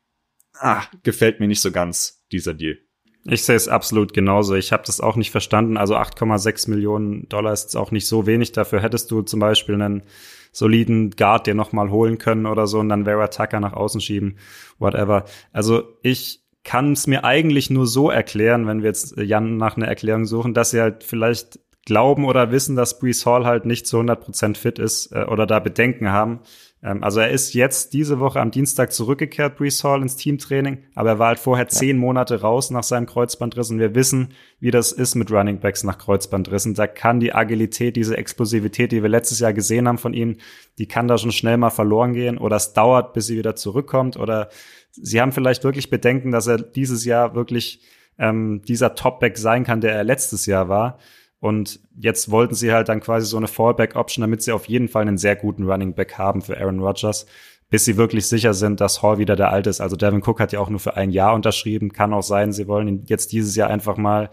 ah, gefällt mir nicht so ganz dieser Deal. Ich sehe es absolut genauso. Ich habe das auch nicht verstanden. Also 8,6 Millionen Dollar ist auch nicht so wenig. Dafür hättest du zum Beispiel einen soliden Guard dir nochmal holen können oder so und dann Vera Tucker nach außen schieben, whatever. Also ich kann es mir eigentlich nur so erklären, wenn wir jetzt äh, Jan nach einer Erklärung suchen, dass sie halt vielleicht glauben oder wissen, dass Brees Hall halt nicht zu 100% fit ist äh, oder da Bedenken haben. Ähm, also er ist jetzt diese Woche am Dienstag zurückgekehrt, Brees Hall, ins Teamtraining, aber er war halt vorher ja. zehn Monate raus nach seinem Kreuzbandriss und wir wissen, wie das ist mit Running Backs nach Kreuzbandrissen. Da kann die Agilität, diese Explosivität, die wir letztes Jahr gesehen haben von ihm, die kann da schon schnell mal verloren gehen oder es dauert, bis sie wieder zurückkommt oder Sie haben vielleicht wirklich Bedenken, dass er dieses Jahr wirklich ähm, dieser Topback sein kann, der er letztes Jahr war. Und jetzt wollten sie halt dann quasi so eine Fallback-Option, damit sie auf jeden Fall einen sehr guten Running Back haben für Aaron Rodgers, bis sie wirklich sicher sind, dass Hall wieder der Alte ist. Also Devin Cook hat ja auch nur für ein Jahr unterschrieben. Kann auch sein, sie wollen ihn jetzt dieses Jahr einfach mal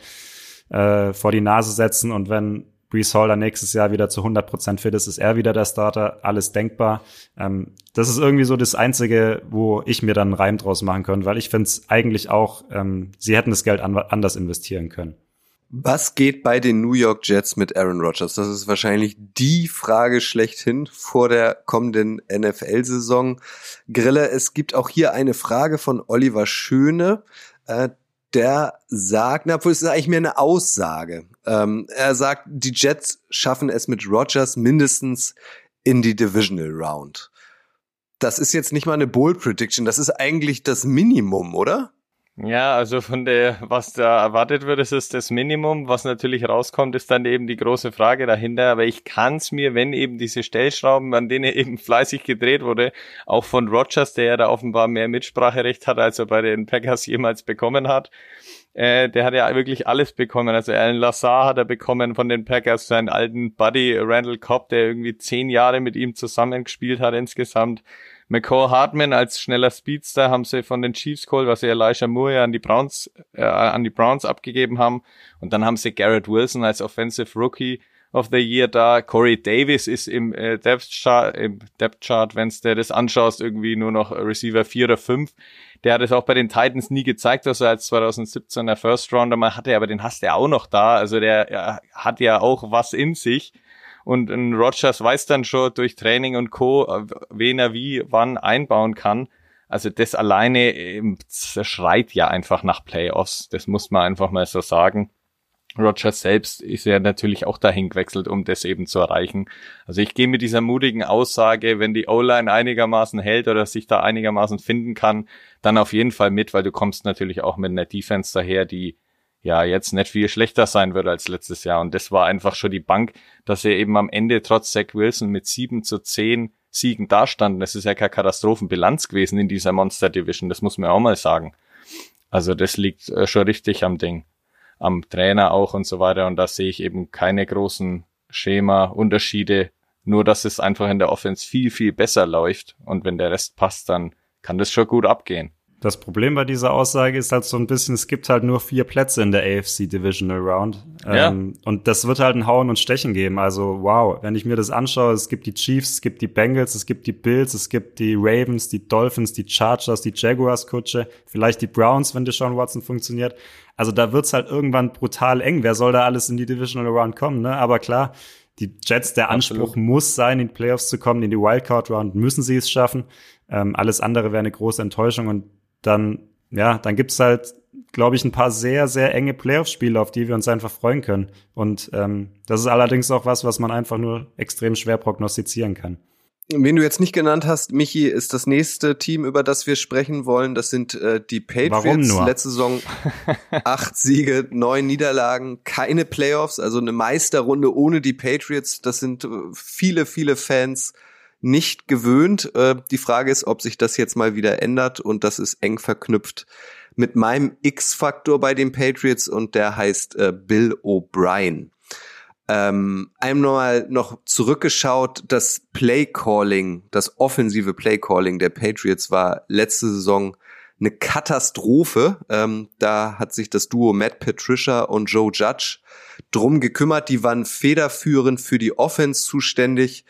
äh, vor die Nase setzen und wenn Brees Hall dann nächstes Jahr wieder zu 100% fit ist, ist er wieder der Starter, alles denkbar. Ähm, das ist irgendwie so das Einzige, wo ich mir dann einen Reim draus machen könnte, weil ich finde es eigentlich auch, ähm, sie hätten das Geld an, anders investieren können. Was geht bei den New York Jets mit Aaron Rodgers? Das ist wahrscheinlich die Frage schlechthin vor der kommenden NFL-Saison. Grille, es gibt auch hier eine Frage von Oliver Schöne. Äh, der sagt, na, es ist eigentlich mehr eine Aussage. Ähm, er sagt, die Jets schaffen es mit Rogers mindestens in die Divisional Round. Das ist jetzt nicht mal eine Bold Prediction, das ist eigentlich das Minimum, oder? Ja, also von der, was da erwartet wird, ist es das Minimum. Was natürlich rauskommt, ist dann eben die große Frage dahinter. Aber ich kann es mir, wenn eben diese Stellschrauben, an denen eben fleißig gedreht wurde, auch von Rogers, der ja da offenbar mehr Mitspracherecht hat, als er bei den Packers jemals bekommen hat, äh, der hat ja wirklich alles bekommen. Also Alan Lazar hat er bekommen von den Packers, seinen alten Buddy Randall Cobb, der irgendwie zehn Jahre mit ihm zusammengespielt hat insgesamt. McCall Hartman als schneller Speedster haben sie von den Chiefs geholt, was sie Elijah Moore ja an die Browns, äh, an die Browns abgegeben haben. Und dann haben sie Garrett Wilson als Offensive Rookie of the Year da. Corey Davis ist im äh, Depth Chart, im Depth Chart, wenn du das anschaust, irgendwie nur noch Receiver 4 oder 5. Der hat es auch bei den Titans nie gezeigt, dass er als 2017er First Rounder mal hatte, aber den hast du ja auch noch da. Also der ja, hat ja auch was in sich. Und ein Rogers weiß dann schon durch Training und Co., wen er wie wann einbauen kann. Also das alleine ähm, schreit ja einfach nach Playoffs. Das muss man einfach mal so sagen. Rogers selbst ist ja natürlich auch dahin gewechselt, um das eben zu erreichen. Also ich gehe mit dieser mutigen Aussage, wenn die O-Line einigermaßen hält oder sich da einigermaßen finden kann, dann auf jeden Fall mit, weil du kommst natürlich auch mit einer Defense daher, die ja jetzt nicht viel schlechter sein wird als letztes Jahr. Und das war einfach schon die Bank, dass er eben am Ende trotz Zach Wilson mit sieben zu zehn Siegen dastanden. Das ist ja keine Katastrophenbilanz gewesen in dieser Monster Division. Das muss man auch mal sagen. Also das liegt äh, schon richtig am Ding. Am Trainer auch und so weiter. Und da sehe ich eben keine großen Schema-Unterschiede. Nur, dass es einfach in der Offense viel, viel besser läuft. Und wenn der Rest passt, dann kann das schon gut abgehen. Das Problem bei dieser Aussage ist halt so ein bisschen, es gibt halt nur vier Plätze in der AFC Divisional Round. Ja. Ähm, und das wird halt ein Hauen und Stechen geben. Also wow, wenn ich mir das anschaue, es gibt die Chiefs, es gibt die Bengals, es gibt die Bills, es gibt die Ravens, die Dolphins, die Chargers, die Jaguars Kutsche, vielleicht die Browns, wenn Deshaun Watson funktioniert. Also da wird's halt irgendwann brutal eng. Wer soll da alles in die Divisional Round kommen? Ne? Aber klar, die Jets, der Anspruch Absolut. muss sein, in die Playoffs zu kommen, in die Wildcard Round müssen sie es schaffen. Ähm, alles andere wäre eine große Enttäuschung und dann, ja, dann gibt's halt, glaube ich, ein paar sehr, sehr enge Playoff-Spiele, auf die wir uns einfach freuen können. Und ähm, das ist allerdings auch was, was man einfach nur extrem schwer prognostizieren kann. Wen du jetzt nicht genannt hast, Michi, ist das nächste Team, über das wir sprechen wollen. Das sind äh, die Patriots. Letzte Saison acht Siege, neun Niederlagen, keine Playoffs, also eine Meisterrunde ohne die Patriots. Das sind äh, viele, viele Fans nicht gewöhnt. Äh, die Frage ist, ob sich das jetzt mal wieder ändert und das ist eng verknüpft mit meinem X-Faktor bei den Patriots und der heißt äh, Bill O'Brien. Ähm, einmal noch zurückgeschaut, das Play-Calling, das offensive Play-Calling der Patriots war letzte Saison eine Katastrophe. Ähm, da hat sich das Duo Matt Patricia und Joe Judge drum gekümmert. Die waren federführend für die Offense zuständig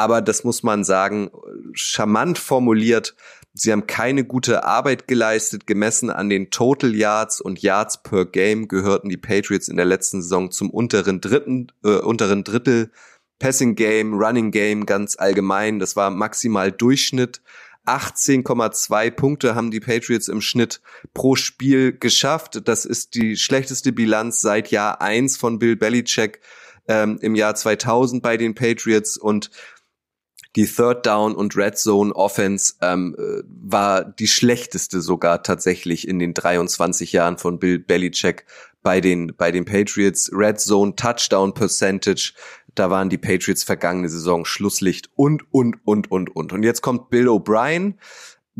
aber das muss man sagen, charmant formuliert. Sie haben keine gute Arbeit geleistet. Gemessen an den Total Yards und Yards per Game gehörten die Patriots in der letzten Saison zum unteren dritten, äh, unteren Drittel. Passing Game, Running Game ganz allgemein. Das war maximal Durchschnitt. 18,2 Punkte haben die Patriots im Schnitt pro Spiel geschafft. Das ist die schlechteste Bilanz seit Jahr eins von Bill Belichick ähm, im Jahr 2000 bei den Patriots und die Third Down und Red Zone Offense ähm, äh, war die schlechteste sogar tatsächlich in den 23 Jahren von Bill Belichick bei den bei den Patriots. Red Zone Touchdown Percentage, da waren die Patriots vergangene Saison Schlusslicht und und und und und. Und jetzt kommt Bill O'Brien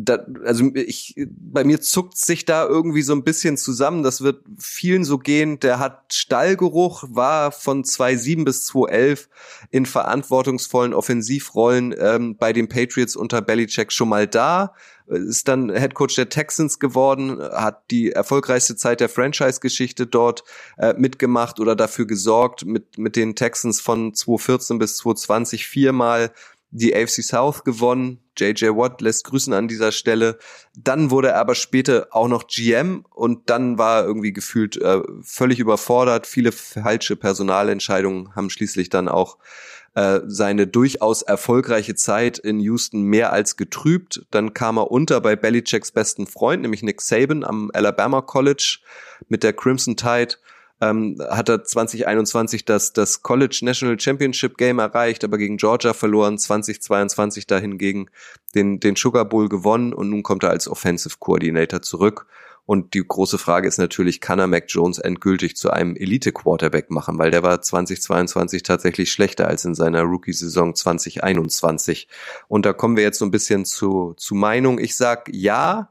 da, also ich, bei mir zuckt sich da irgendwie so ein bisschen zusammen. Das wird vielen so gehen. Der hat Stallgeruch, war von 2007 bis 2011 in verantwortungsvollen Offensivrollen ähm, bei den Patriots unter Belichick schon mal da. Ist dann Head Coach der Texans geworden, hat die erfolgreichste Zeit der Franchise-Geschichte dort äh, mitgemacht oder dafür gesorgt, mit, mit den Texans von 2014 bis 2020 viermal die AFC South gewonnen. JJ Watt lässt grüßen an dieser Stelle. Dann wurde er aber später auch noch GM und dann war er irgendwie gefühlt äh, völlig überfordert. Viele falsche Personalentscheidungen haben schließlich dann auch äh, seine durchaus erfolgreiche Zeit in Houston mehr als getrübt. Dann kam er unter bei Belichicks besten Freund, nämlich Nick Saban am Alabama College mit der Crimson Tide ähm, hat er 2021 das, das College National Championship Game erreicht, aber gegen Georgia verloren, 2022 dahingegen den, den Sugar Bowl gewonnen und nun kommt er als Offensive Coordinator zurück. Und die große Frage ist natürlich, kann er Mac Jones endgültig zu einem Elite-Quarterback machen, weil der war 2022 tatsächlich schlechter als in seiner Rookie-Saison 2021. Und da kommen wir jetzt so ein bisschen zu, zu Meinung. Ich sag ja,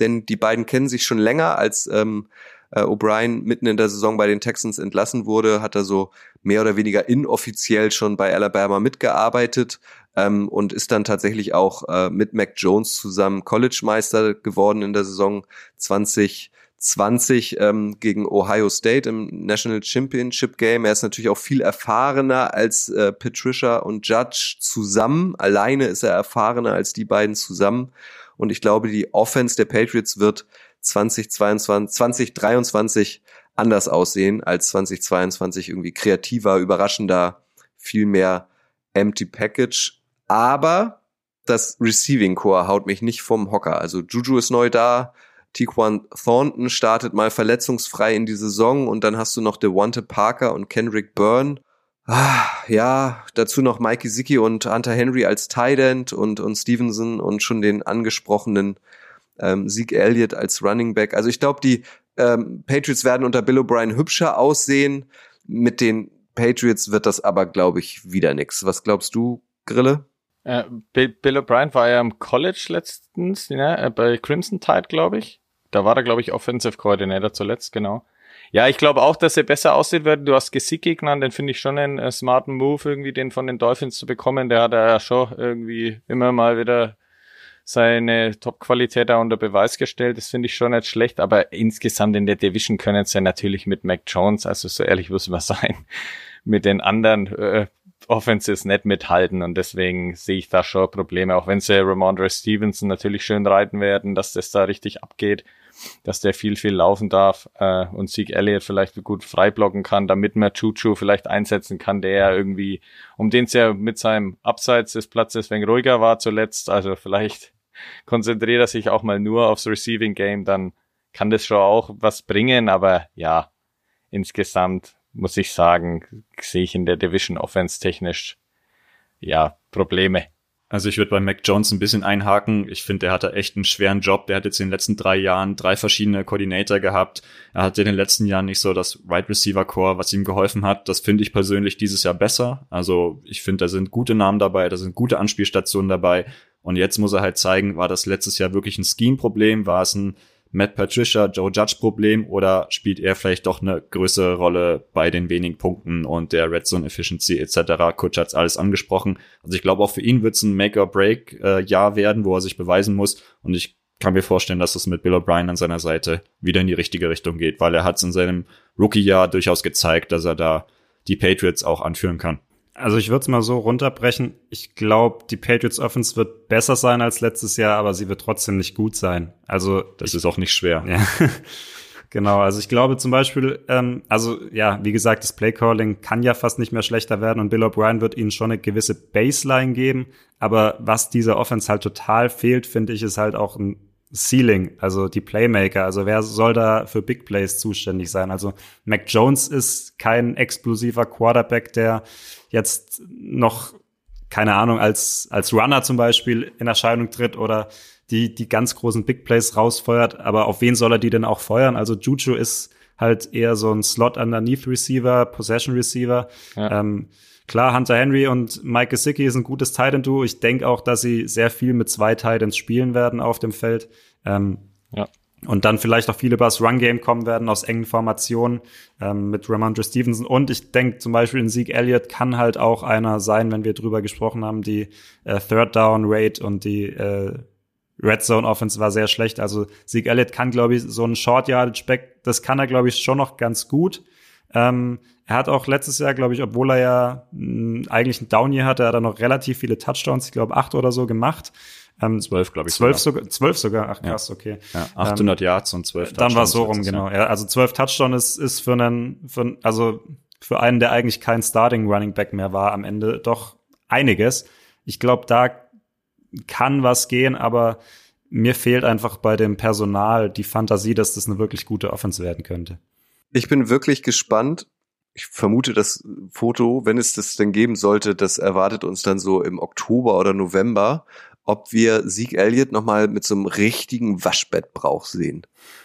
denn die beiden kennen sich schon länger, als ähm, äh, O'Brien mitten in der Saison bei den Texans entlassen wurde, hat er so mehr oder weniger inoffiziell schon bei Alabama mitgearbeitet ähm, und ist dann tatsächlich auch äh, mit Mac Jones zusammen College-Meister geworden in der Saison 2020 ähm, gegen Ohio State im National Championship Game. Er ist natürlich auch viel erfahrener als äh, Patricia und Judge zusammen. Alleine ist er erfahrener als die beiden zusammen. Und ich glaube, die Offense der Patriots wird 2022, 2023 anders aussehen als 2022 irgendwie kreativer, überraschender, viel mehr Empty Package. Aber das Receiving Core haut mich nicht vom Hocker. Also Juju ist neu da. Tiquan Thornton startet mal verletzungsfrei in die Saison und dann hast du noch Devonta Parker und Kendrick Byrne. Ah, ja, dazu noch Mikey Zicki und Hunter Henry als Tight End und, und Stevenson und schon den angesprochenen ähm, Zeke Elliott als Running Back. Also ich glaube, die ähm, Patriots werden unter Bill O'Brien hübscher aussehen. Mit den Patriots wird das aber, glaube ich, wieder nix. Was glaubst du, Grille? Äh, Bill, Bill O'Brien war ja im College letztens, ne, bei Crimson Tide, glaube ich. Da war er, glaube ich, Offensive Coordinator zuletzt, genau. Ja, ich glaube auch, dass er besser aussehen wird. Du hast Gesicki genannt, den finde ich schon einen äh, smarten Move, irgendwie den von den Dolphins zu bekommen. Der hat ja schon irgendwie immer mal wieder seine Top-Qualität da unter Beweis gestellt. Das finde ich schon nicht schlecht, aber insgesamt in der Division können sie natürlich mit Mac Jones, also so ehrlich muss man sein, mit den anderen äh, Offenses nicht mithalten. Und deswegen sehe ich da schon Probleme, auch wenn sie Ramondre Stevenson natürlich schön reiten werden, dass das da richtig abgeht, dass der viel, viel laufen darf äh, und Sieg Elliott vielleicht gut freiblocken kann, damit man Chuchu vielleicht einsetzen kann, der irgendwie, um den es ja mit seinem Abseits des Platzes wenn ruhiger war zuletzt, also vielleicht konzentriert er sich auch mal nur aufs Receiving Game, dann kann das schon auch was bringen, aber ja, insgesamt muss ich sagen, sehe ich in der Division Offense technisch ja Probleme. Also ich würde bei Mac Jones ein bisschen einhaken. Ich finde, er hatte echt einen schweren Job. Der hat jetzt in den letzten drei Jahren drei verschiedene Koordinator gehabt. Er hatte in den letzten Jahren nicht so das Wide Receiver Core, was ihm geholfen hat. Das finde ich persönlich dieses Jahr besser. Also ich finde, da sind gute Namen dabei, da sind gute Anspielstationen dabei. Und jetzt muss er halt zeigen, war das letztes Jahr wirklich ein Scheme-Problem? War es ein Matt Patricia, Joe Judge Problem oder spielt er vielleicht doch eine größere Rolle bei den wenigen Punkten und der Red Zone Efficiency etc. Kutsch hat's alles angesprochen. Also ich glaube auch für ihn wird's ein Make-or-Break-Jahr werden, wo er sich beweisen muss und ich kann mir vorstellen, dass es mit Bill O'Brien an seiner Seite wieder in die richtige Richtung geht, weil er hat's in seinem Rookie-Jahr durchaus gezeigt, dass er da die Patriots auch anführen kann. Also ich würde es mal so runterbrechen. Ich glaube, die Patriots Offense wird besser sein als letztes Jahr, aber sie wird trotzdem nicht gut sein. Also das ich, ist auch nicht schwer. Ja. genau, also ich glaube zum Beispiel, ähm, also ja, wie gesagt, das Playcalling kann ja fast nicht mehr schlechter werden und Bill O'Brien wird ihnen schon eine gewisse Baseline geben. Aber was dieser Offense halt total fehlt, finde ich, ist halt auch ein Ceiling, also die Playmaker. Also wer soll da für Big Plays zuständig sein? Also Mac Jones ist kein explosiver Quarterback, der jetzt noch, keine Ahnung, als, als Runner zum Beispiel in Erscheinung tritt oder die, die ganz großen Big Plays rausfeuert. Aber auf wen soll er die denn auch feuern? Also Juju ist halt eher so ein Slot underneath Receiver, Possession Receiver. Ja. Ähm, Klar, Hunter Henry und Mike Gesicki ist ein gutes Titan-Duo. Ich denke auch, dass sie sehr viel mit zwei Titans spielen werden auf dem Feld. Ähm, ja. Und dann vielleicht auch viele über das Run-Game kommen werden aus engen Formationen ähm, mit Ramondre Stevenson. Und ich denke zum Beispiel in Zeke Elliott kann halt auch einer sein, wenn wir drüber gesprochen haben, die äh, Third Down Rate und die äh, Red Zone Offense war sehr schlecht. Also Zeke Elliott kann, glaube ich, so ein Short Yardage Back, das kann er, glaube ich, schon noch ganz gut. Ähm, er hat auch letztes Jahr, glaube ich, obwohl er ja mh, hm, eigentlich ein Down Year hatte, hat er noch relativ viele Touchdowns, ich glaube acht oder so gemacht. Ähm, zwölf, glaube ich. Zwölf sogar. sogar. Zwölf sogar. Ach krass, ja. okay. Ja, 800 ähm, Yards und zwölf Touchdowns. Dann war es so rum, genau. Ja, also zwölf Touchdowns ist, ist für einen, für, also für einen, der eigentlich kein Starting Running Back mehr war, am Ende doch einiges. Ich glaube, da kann was gehen, aber mir fehlt einfach bei dem Personal die Fantasie, dass das eine wirklich gute Offense werden könnte. Ich bin wirklich gespannt. Ich vermute, das Foto, wenn es das denn geben sollte, das erwartet uns dann so im Oktober oder November, ob wir Sieg Elliott nochmal mit so einem richtigen Waschbettbrauch sehen.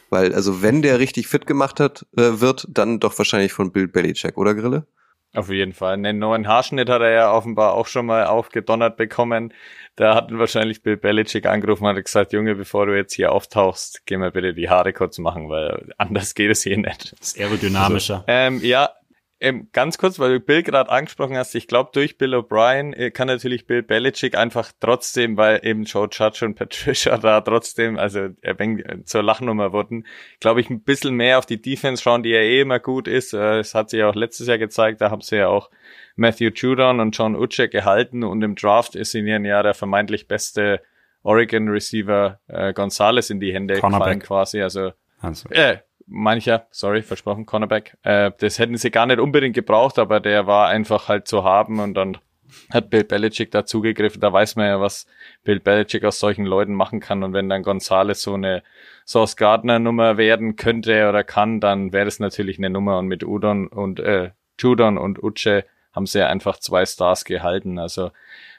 Weil, also wenn der richtig fit gemacht hat, äh, wird, dann doch wahrscheinlich von Bill Belichick, oder Grille? Auf jeden Fall. Einen neuen Haarschnitt hat er ja offenbar auch schon mal aufgedonnert bekommen. Da hat wahrscheinlich Bill Belichick angerufen und hat gesagt, Junge, bevor du jetzt hier auftauchst, geh mal bitte die Haare kurz machen, weil anders geht es hier nicht. Das ist aerodynamischer. Also, ähm, ja, ähm, ganz kurz, weil du Bill gerade angesprochen hast, ich glaube, durch Bill O'Brien äh, kann natürlich Bill Belichick einfach trotzdem, weil eben Joe Judge und Patricia da trotzdem, also er äh, zur Lachnummer wurden, glaube ich, ein bisschen mehr auf die Defense schauen, die ja eh immer gut ist. Äh, es hat sich auch letztes Jahr gezeigt, da haben sie ja auch Matthew Judon und John Uche gehalten und im Draft ist ihnen ja der vermeintlich beste Oregon Receiver äh, Gonzalez in die Hände gefallen quasi. Also, also. Äh, mancher, sorry, versprochen, Cornerback. Äh, das hätten sie gar nicht unbedingt gebraucht, aber der war einfach halt zu haben und dann hat Bill Belichick dazugegriffen. Da weiß man ja, was Bill Belichick aus solchen Leuten machen kann. Und wenn dann Gonzales so eine Sauce Gardner Nummer werden könnte oder kann, dann wäre das natürlich eine Nummer. Und mit Udon und äh, Judon und Uche haben sie ja einfach zwei Stars gehalten. Also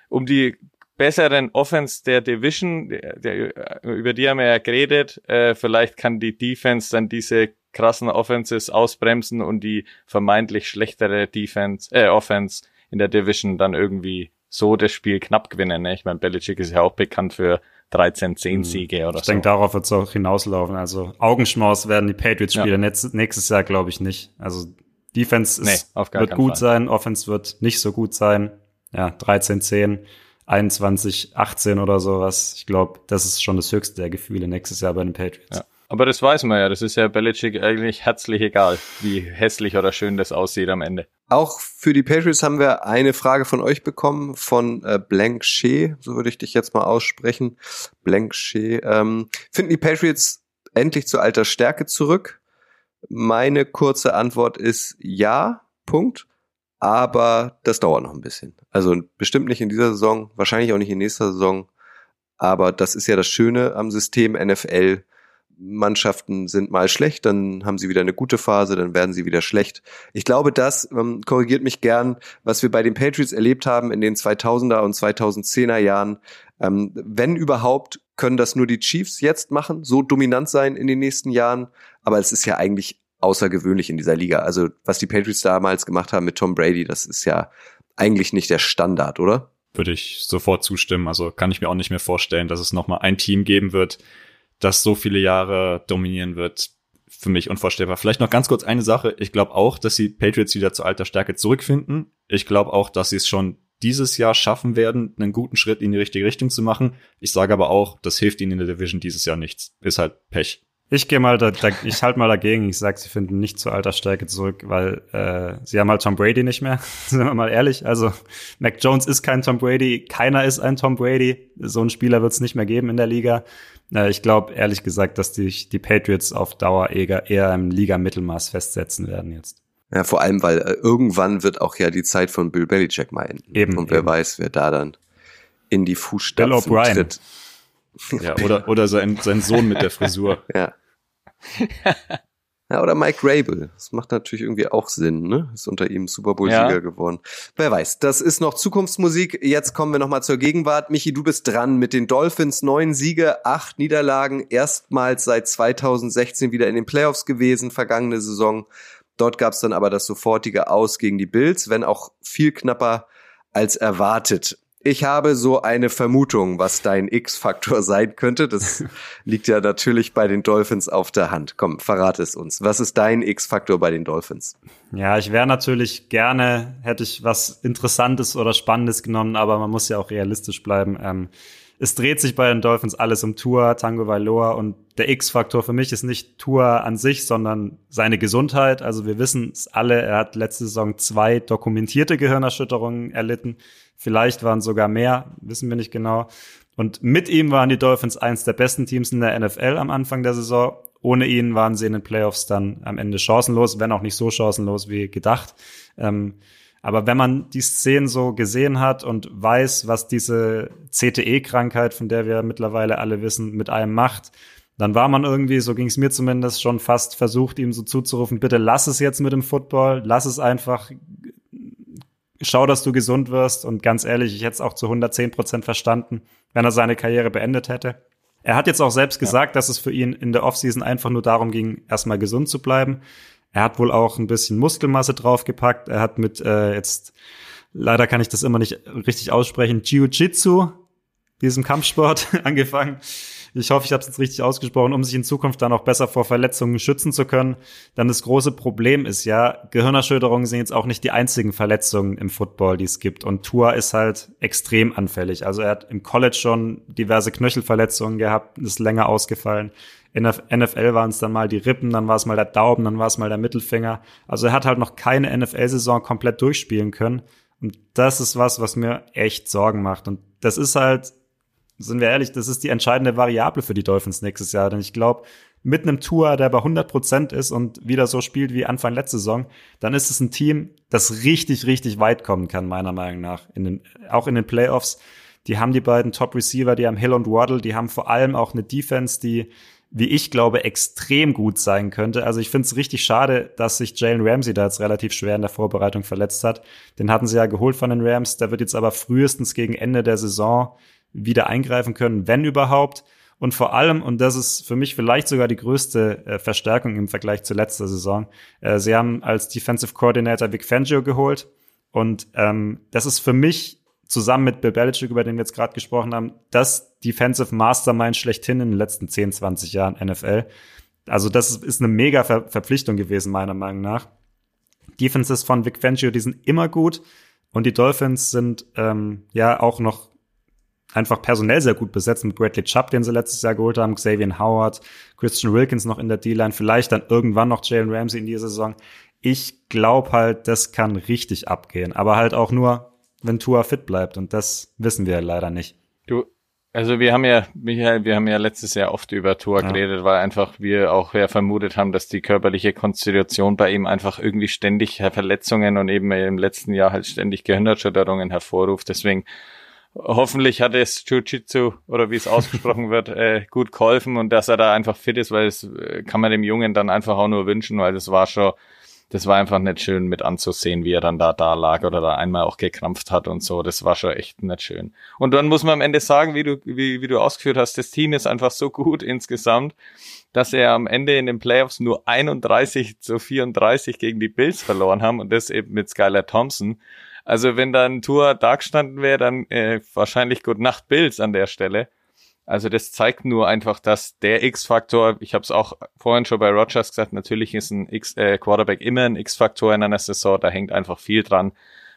um die besseren Offense der Division, der, der, über die haben wir ja geredet. Äh, vielleicht kann die Defense dann diese krassen Offenses ausbremsen und die vermeintlich schlechtere Defense, äh, Offense in der Division dann irgendwie so das Spiel knapp gewinnen. Ne? Ich meine, Belichick ist ja auch bekannt für 13, 10 mhm. Siege oder ich so. Ich denke, darauf wird es auch hinauslaufen. Also Augenschmaus werden die Patriots-Spieler ja. nächstes Jahr, glaube ich, nicht. Also Defense ist, nee, wird gut Fall. sein, Offense wird nicht so gut sein. Ja, 13, 10 21, 18 oder sowas. Ich glaube, das ist schon das höchste der Gefühle nächstes Jahr bei den Patriots. Ja. Aber das weiß man ja, das ist ja Belichick eigentlich herzlich egal, wie hässlich oder schön das aussieht am Ende. Auch für die Patriots haben wir eine Frage von euch bekommen, von äh, Blank Shea, so würde ich dich jetzt mal aussprechen. Blank Shea. Ähm, finden die Patriots endlich zu alter Stärke zurück? Meine kurze Antwort ist ja, Punkt aber das dauert noch ein bisschen. Also bestimmt nicht in dieser Saison, wahrscheinlich auch nicht in nächster Saison, aber das ist ja das Schöne am System NFL. Mannschaften sind mal schlecht, dann haben sie wieder eine gute Phase, dann werden sie wieder schlecht. Ich glaube, das ähm, korrigiert mich gern, was wir bei den Patriots erlebt haben in den 2000er und 2010er Jahren. Ähm, wenn überhaupt, können das nur die Chiefs jetzt machen, so dominant sein in den nächsten Jahren. Aber es ist ja eigentlich außergewöhnlich in dieser Liga. Also was die Patriots damals gemacht haben mit Tom Brady, das ist ja eigentlich nicht der Standard, oder? Würde ich sofort zustimmen. Also kann ich mir auch nicht mehr vorstellen, dass es nochmal ein Team geben wird, das so viele Jahre dominieren wird. Für mich unvorstellbar. Vielleicht noch ganz kurz eine Sache. Ich glaube auch, dass die Patriots wieder zu alter Stärke zurückfinden. Ich glaube auch, dass sie es schon dieses Jahr schaffen werden, einen guten Schritt in die richtige Richtung zu machen. Ich sage aber auch, das hilft ihnen in der Division dieses Jahr nichts. Ist halt Pech. Ich gehe mal, da, da, ich halte mal dagegen. Ich sag, sie finden nicht zu alter Stärke zurück, weil äh, sie haben halt Tom Brady nicht mehr. Sind wir mal ehrlich. Also Mac Jones ist kein Tom Brady, keiner ist ein Tom Brady. So einen Spieler wird es nicht mehr geben in der Liga. Äh, ich glaube ehrlich gesagt, dass die, die Patriots auf Dauer eher, eher im Liga-Mittelmaß festsetzen werden jetzt. Ja, vor allem, weil äh, irgendwann wird auch ja die Zeit von Bill Belichick mal enden. Eben. Und wer eben. weiß, wer da dann in die Fußstapfen tritt. Ja, oder, oder sein, sein Sohn mit der Frisur. ja. ja, oder Mike Rabel. Das macht natürlich irgendwie auch Sinn, ne? Ist unter ihm Super Bowl-Sieger ja. geworden. Wer weiß, das ist noch Zukunftsmusik. Jetzt kommen wir nochmal zur Gegenwart. Michi, du bist dran mit den Dolphins. Neun Siege, acht Niederlagen. Erstmals seit 2016 wieder in den Playoffs gewesen, vergangene Saison. Dort gab es dann aber das sofortige Aus gegen die Bills, wenn auch viel knapper als erwartet. Ich habe so eine Vermutung, was dein X-Faktor sein könnte. Das liegt ja natürlich bei den Dolphins auf der Hand. Komm, verrate es uns. Was ist dein X-Faktor bei den Dolphins? Ja, ich wäre natürlich gerne, hätte ich was Interessantes oder Spannendes genommen, aber man muss ja auch realistisch bleiben. Ähm, es dreht sich bei den Dolphins alles um Tour, Tango Vailoa und der X-Faktor für mich ist nicht Tour an sich, sondern seine Gesundheit. Also wir wissen es alle, er hat letzte Saison zwei dokumentierte Gehirnerschütterungen erlitten. Vielleicht waren sogar mehr, wissen wir nicht genau. Und mit ihm waren die Dolphins eins der besten Teams in der NFL am Anfang der Saison. Ohne ihn waren sie in den Playoffs dann am Ende chancenlos, wenn auch nicht so chancenlos wie gedacht. Ähm, aber wenn man die Szenen so gesehen hat und weiß, was diese CTE-Krankheit, von der wir mittlerweile alle wissen, mit einem macht, dann war man irgendwie, so ging es mir zumindest, schon fast versucht, ihm so zuzurufen, bitte lass es jetzt mit dem Football, lass es einfach, schau, dass du gesund wirst. Und ganz ehrlich, ich hätte es auch zu 110 Prozent verstanden, wenn er seine Karriere beendet hätte. Er hat jetzt auch selbst gesagt, ja. dass es für ihn in der Offseason einfach nur darum ging, erstmal gesund zu bleiben. Er hat wohl auch ein bisschen Muskelmasse draufgepackt. Er hat mit äh, jetzt, leider kann ich das immer nicht richtig aussprechen, Jiu-Jitsu, diesem Kampfsport, angefangen. Ich hoffe, ich habe es jetzt richtig ausgesprochen, um sich in Zukunft dann auch besser vor Verletzungen schützen zu können. Dann das große Problem ist ja, Gehirnerschütterungen sind jetzt auch nicht die einzigen Verletzungen im Football, die es gibt. Und Tua ist halt extrem anfällig. Also er hat im College schon diverse Knöchelverletzungen gehabt, ist länger ausgefallen. In der NFL waren es dann mal die Rippen, dann war es mal der Daumen, dann war es mal der Mittelfinger. Also er hat halt noch keine NFL-Saison komplett durchspielen können. Und das ist was, was mir echt Sorgen macht. Und das ist halt sind wir ehrlich, das ist die entscheidende Variable für die Dolphins nächstes Jahr. Denn ich glaube, mit einem Tour, der bei 100 Prozent ist und wieder so spielt wie Anfang letzte Saison, dann ist es ein Team, das richtig, richtig weit kommen kann, meiner Meinung nach. In den, auch in den Playoffs. Die haben die beiden Top Receiver, die haben Hill und Waddle, die haben vor allem auch eine Defense, die, wie ich glaube, extrem gut sein könnte. Also ich finde es richtig schade, dass sich Jalen Ramsey da jetzt relativ schwer in der Vorbereitung verletzt hat. Den hatten sie ja geholt von den Rams. Der wird jetzt aber frühestens gegen Ende der Saison wieder eingreifen können, wenn überhaupt. Und vor allem, und das ist für mich vielleicht sogar die größte äh, Verstärkung im Vergleich zu letzter Saison, äh, sie haben als Defensive Coordinator Vic Fangio geholt. Und ähm, das ist für mich zusammen mit Bill Belichick, über den wir jetzt gerade gesprochen haben, das Defensive Mastermind schlechthin in den letzten 10, 20 Jahren NFL. Also das ist eine mega Ver Verpflichtung gewesen, meiner Meinung nach. Defenses von Vic Fangio, die sind immer gut. Und die Dolphins sind ähm, ja auch noch einfach personell sehr gut besetzt mit Bradley Chubb, den sie letztes Jahr geholt haben, Xavier Howard, Christian Wilkins noch in der D-Line, vielleicht dann irgendwann noch Jalen Ramsey in dieser Saison. Ich glaube halt, das kann richtig abgehen, aber halt auch nur, wenn Tua fit bleibt und das wissen wir leider nicht. Du, also wir haben ja, Michael, wir haben ja letztes Jahr oft über Tua ja. geredet, weil einfach wir auch ja vermutet haben, dass die körperliche Konstitution bei ihm einfach irgendwie ständig Verletzungen und eben im letzten Jahr halt ständig Gehirnerschütterungen hervorruft. Deswegen hoffentlich hat es Jiu-Jitsu oder wie es ausgesprochen wird, äh, gut geholfen und dass er da einfach fit ist, weil es äh, kann man dem Jungen dann einfach auch nur wünschen, weil das war schon, das war einfach nicht schön mit anzusehen, wie er dann da da lag oder da einmal auch gekrampft hat und so. Das war schon echt nicht schön. Und dann muss man am Ende sagen, wie du, wie, wie du ausgeführt hast, das Team ist einfach so gut insgesamt, dass er am Ende in den Playoffs nur 31 zu 34 gegen die Bills verloren haben und das eben mit Skylar Thompson. Also wenn da ein Tour da gestanden wäre, dann äh, wahrscheinlich Good Nacht Bills an der Stelle. Also das zeigt nur einfach, dass der X-Faktor, ich habe es auch vorhin schon bei Rogers gesagt, natürlich ist ein X äh, Quarterback immer ein X-Faktor in einer Saison, da hängt einfach viel dran.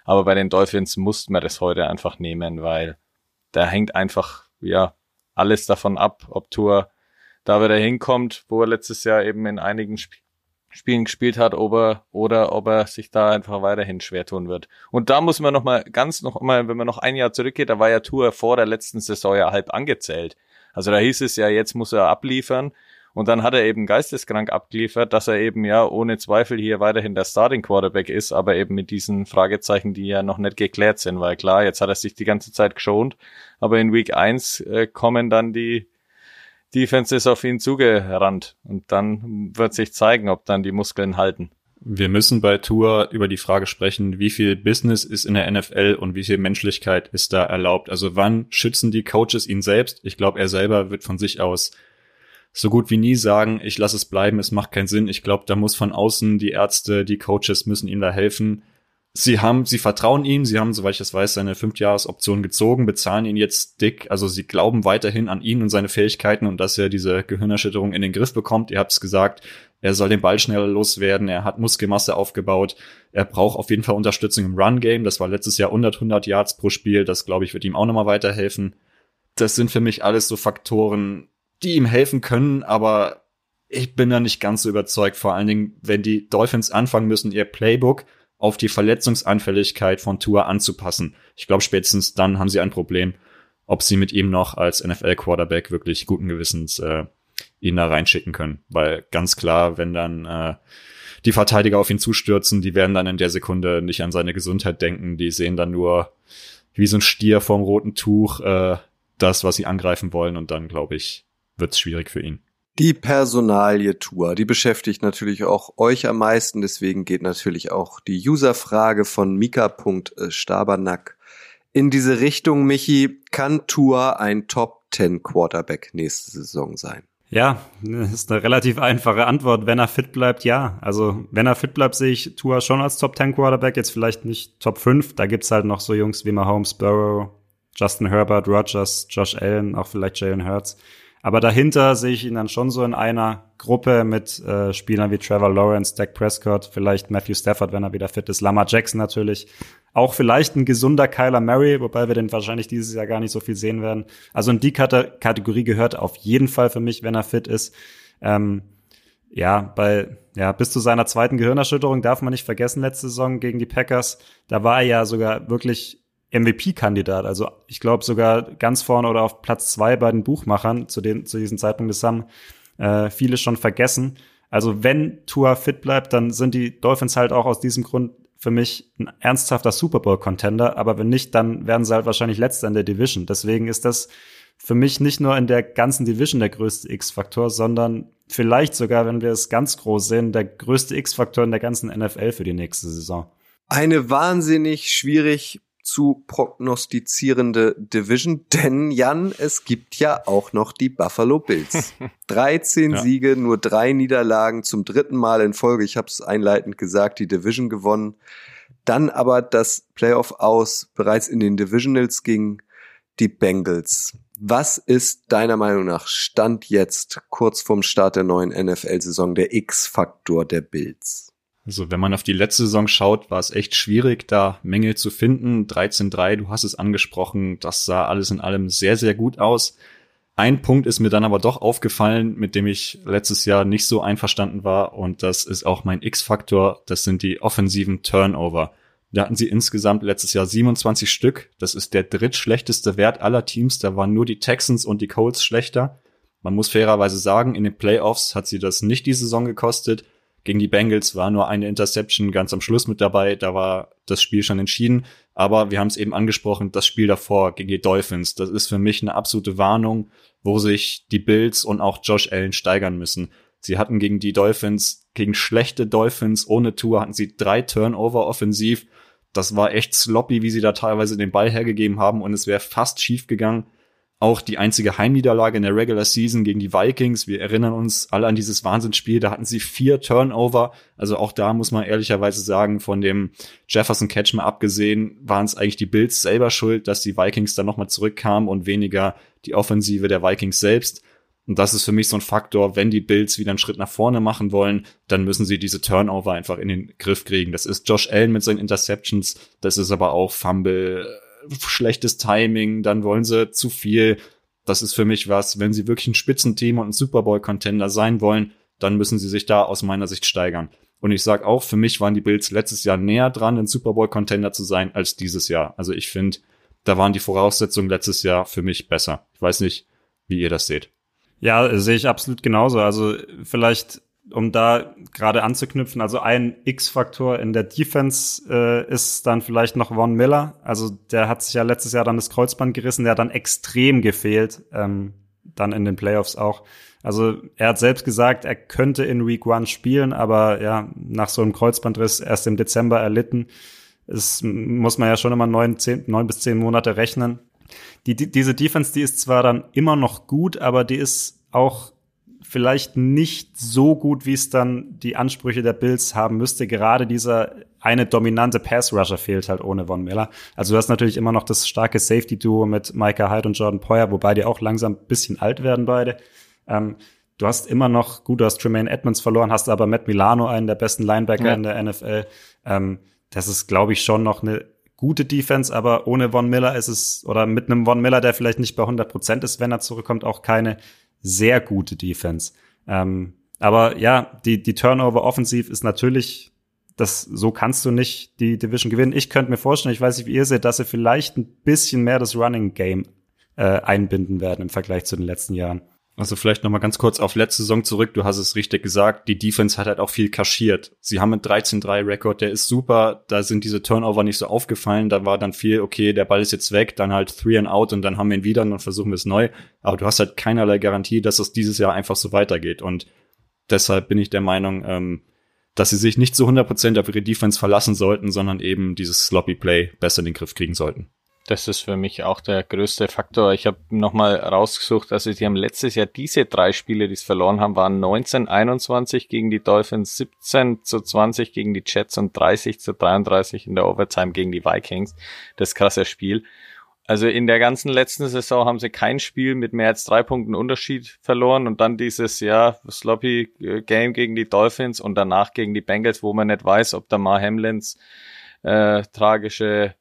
Aber bei den Dolphins mussten wir das heute einfach nehmen, weil da hängt einfach ja alles davon ab, ob Tour da wieder hinkommt, wo er letztes Jahr eben in einigen Spielen Spielen gespielt hat, ob er, oder ob er sich da einfach weiterhin schwer tun wird. Und da muss man noch mal ganz noch mal, wenn man noch ein Jahr zurückgeht, da war ja Tour vor der letzten Saison ja halb angezählt. Also da hieß es ja, jetzt muss er abliefern. Und dann hat er eben geisteskrank abgeliefert, dass er eben ja ohne Zweifel hier weiterhin der Starting Quarterback ist, aber eben mit diesen Fragezeichen, die ja noch nicht geklärt sind, weil klar, jetzt hat er sich die ganze Zeit geschont, aber in Week 1 äh, kommen dann die, Defense ist auf ihn zugerannt und dann wird sich zeigen, ob dann die Muskeln halten. Wir müssen bei Tour über die Frage sprechen, wie viel Business ist in der NFL und wie viel Menschlichkeit ist da erlaubt. Also wann schützen die Coaches ihn selbst? Ich glaube, er selber wird von sich aus so gut wie nie sagen, ich lasse es bleiben, es macht keinen Sinn. Ich glaube, da muss von außen die Ärzte, die Coaches müssen ihm da helfen sie haben, sie vertrauen ihm, sie haben, soweit ich das weiß, seine Fünfjahresoption gezogen, bezahlen ihn jetzt dick, also sie glauben weiterhin an ihn und seine Fähigkeiten und dass er diese Gehirnerschütterung in den Griff bekommt. Ihr habt es gesagt, er soll den Ball schneller loswerden, er hat Muskelmasse aufgebaut, er braucht auf jeden Fall Unterstützung im Run-Game, das war letztes Jahr 100, 100 Yards pro Spiel, das glaube ich wird ihm auch nochmal weiterhelfen. Das sind für mich alles so Faktoren, die ihm helfen können, aber ich bin da nicht ganz so überzeugt, vor allen Dingen, wenn die Dolphins anfangen müssen, ihr Playbook auf die Verletzungsanfälligkeit von Tour anzupassen. Ich glaube, spätestens dann haben sie ein Problem, ob sie mit ihm noch als NFL-Quarterback wirklich guten Gewissens äh, ihn da reinschicken können. Weil ganz klar, wenn dann äh, die Verteidiger auf ihn zustürzen, die werden dann in der Sekunde nicht an seine Gesundheit denken. Die sehen dann nur wie so ein Stier vorm roten Tuch äh, das, was sie angreifen wollen. Und dann, glaube ich, wird es schwierig für ihn. Die Personalie Tour, die beschäftigt natürlich auch euch am meisten, deswegen geht natürlich auch die Userfrage von Mika.stabernack in diese Richtung. Michi, kann Tour ein Top 10 Quarterback nächste Saison sein? Ja, das ist eine relativ einfache Antwort. Wenn er fit bleibt, ja. Also, wenn er fit bleibt, sehe ich Tua schon als Top 10 Quarterback. Jetzt vielleicht nicht Top 5. Da gibt's halt noch so Jungs wie Mahomes, Burrow, Justin Herbert, Rogers, Josh Allen, auch vielleicht Jalen Hurts. Aber dahinter sehe ich ihn dann schon so in einer Gruppe mit äh, Spielern wie Trevor Lawrence, Dak Prescott, vielleicht Matthew Stafford, wenn er wieder fit ist, Lamar Jackson natürlich. Auch vielleicht ein gesunder Kyler Murray, wobei wir den wahrscheinlich dieses Jahr gar nicht so viel sehen werden. Also in die Kategorie gehört auf jeden Fall für mich, wenn er fit ist. Ähm, ja, bei, ja, bis zu seiner zweiten Gehirnerschütterung darf man nicht vergessen, letzte Saison gegen die Packers. Da war er ja sogar wirklich MVP-Kandidat. Also ich glaube sogar ganz vorne oder auf Platz zwei bei den Buchmachern zu, den, zu diesem Zeitpunkt. Das haben äh, viele schon vergessen. Also wenn Tua fit bleibt, dann sind die Dolphins halt auch aus diesem Grund für mich ein ernsthafter Super Bowl-Contender. Aber wenn nicht, dann werden sie halt wahrscheinlich letzter in der Division. Deswegen ist das für mich nicht nur in der ganzen Division der größte X-Faktor, sondern vielleicht sogar, wenn wir es ganz groß sehen, der größte X-Faktor in der ganzen NFL für die nächste Saison. Eine wahnsinnig schwierig zu prognostizierende Division, denn Jan, es gibt ja auch noch die Buffalo Bills. 13 ja. Siege, nur drei Niederlagen, zum dritten Mal in Folge, ich habe es einleitend gesagt, die Division gewonnen. Dann aber das Playoff aus bereits in den Divisionals gegen die Bengals. Was ist deiner Meinung nach Stand jetzt kurz vorm Start der neuen NFL-Saison der X-Faktor der Bills? Also wenn man auf die letzte Saison schaut, war es echt schwierig, da Mängel zu finden. 13-3, du hast es angesprochen, das sah alles in allem sehr, sehr gut aus. Ein Punkt ist mir dann aber doch aufgefallen, mit dem ich letztes Jahr nicht so einverstanden war, und das ist auch mein X-Faktor, das sind die offensiven Turnover. Da hatten sie insgesamt letztes Jahr 27 Stück. Das ist der drittschlechteste Wert aller Teams. Da waren nur die Texans und die Colts schlechter. Man muss fairerweise sagen, in den Playoffs hat sie das nicht die Saison gekostet. Gegen die Bengals war nur eine Interception ganz am Schluss mit dabei. Da war das Spiel schon entschieden. Aber wir haben es eben angesprochen, das Spiel davor gegen die Dolphins. Das ist für mich eine absolute Warnung, wo sich die Bills und auch Josh Allen steigern müssen. Sie hatten gegen die Dolphins, gegen schlechte Dolphins ohne Tour, hatten sie drei Turnover offensiv. Das war echt sloppy, wie sie da teilweise den Ball hergegeben haben und es wäre fast schief gegangen auch die einzige Heimniederlage in der Regular Season gegen die Vikings. Wir erinnern uns alle an dieses Wahnsinnsspiel. Da hatten sie vier Turnover. Also auch da muss man ehrlicherweise sagen, von dem Jefferson Catch mal abgesehen, waren es eigentlich die Bills selber schuld, dass die Vikings dann nochmal zurückkamen und weniger die Offensive der Vikings selbst. Und das ist für mich so ein Faktor, wenn die Bills wieder einen Schritt nach vorne machen wollen, dann müssen sie diese Turnover einfach in den Griff kriegen. Das ist Josh Allen mit seinen Interceptions, das ist aber auch Fumble, schlechtes Timing, dann wollen sie zu viel. Das ist für mich was, wenn sie wirklich ein Spitzenteam und ein Super Bowl Contender sein wollen, dann müssen sie sich da aus meiner Sicht steigern. Und ich sag auch, für mich waren die Bills letztes Jahr näher dran, ein Super Bowl Contender zu sein als dieses Jahr. Also ich finde, da waren die Voraussetzungen letztes Jahr für mich besser. Ich weiß nicht, wie ihr das seht. Ja, sehe ich absolut genauso. Also vielleicht um da gerade anzuknüpfen, also ein X-Faktor in der Defense äh, ist dann vielleicht noch Von Miller. Also der hat sich ja letztes Jahr dann das Kreuzband gerissen, der hat dann extrem gefehlt, ähm, dann in den Playoffs auch. Also er hat selbst gesagt, er könnte in Week One spielen, aber ja, nach so einem Kreuzbandriss erst im Dezember erlitten. Es muss man ja schon immer neun, zehn, neun bis zehn Monate rechnen. Die, die, diese Defense, die ist zwar dann immer noch gut, aber die ist auch vielleicht nicht so gut, wie es dann die Ansprüche der Bills haben müsste. Gerade dieser eine dominante Pass-Rusher fehlt halt ohne Von Miller. Also du hast natürlich immer noch das starke Safety-Duo mit Micah Hyde und Jordan Poyer, wobei die auch langsam ein bisschen alt werden beide. Ähm, du hast immer noch, gut, du hast Tremaine Edmonds verloren, hast aber Matt Milano, einen der besten Linebacker ja. in der NFL. Ähm, das ist, glaube ich, schon noch eine gute Defense, aber ohne Von Miller ist es, oder mit einem Von Miller, der vielleicht nicht bei 100 Prozent ist, wenn er zurückkommt, auch keine sehr gute Defense. Ähm, aber ja, die, die Turnover offensiv ist natürlich, das, so kannst du nicht die Division gewinnen. Ich könnte mir vorstellen, ich weiß nicht, wie ihr seht, dass sie vielleicht ein bisschen mehr das Running Game äh, einbinden werden im Vergleich zu den letzten Jahren. Also vielleicht noch mal ganz kurz auf letzte Saison zurück. Du hast es richtig gesagt. Die Defense hat halt auch viel kaschiert. Sie haben einen 13-3-Rekord, der ist super. Da sind diese Turnover nicht so aufgefallen. Da war dann viel, okay, der Ball ist jetzt weg, dann halt three and out und dann haben wir ihn wieder und dann versuchen wir es neu. Aber du hast halt keinerlei Garantie, dass es dieses Jahr einfach so weitergeht. Und deshalb bin ich der Meinung, ähm, dass sie sich nicht zu 100% auf ihre Defense verlassen sollten, sondern eben dieses Sloppy Play besser in den Griff kriegen sollten. Das ist für mich auch der größte Faktor. Ich habe nochmal rausgesucht, also sie haben letztes Jahr diese drei Spiele, die es verloren haben, waren 19, 21 gegen die Dolphins, 17 zu 20 gegen die Jets und 30 zu 33 in der Overtime gegen die Vikings. Das krasse Spiel. Also in der ganzen letzten Saison haben sie kein Spiel mit mehr als drei Punkten Unterschied verloren und dann dieses Jahr sloppy äh, Game gegen die Dolphins und danach gegen die Bengals, wo man nicht weiß, ob da Mar Hamlins äh, tragische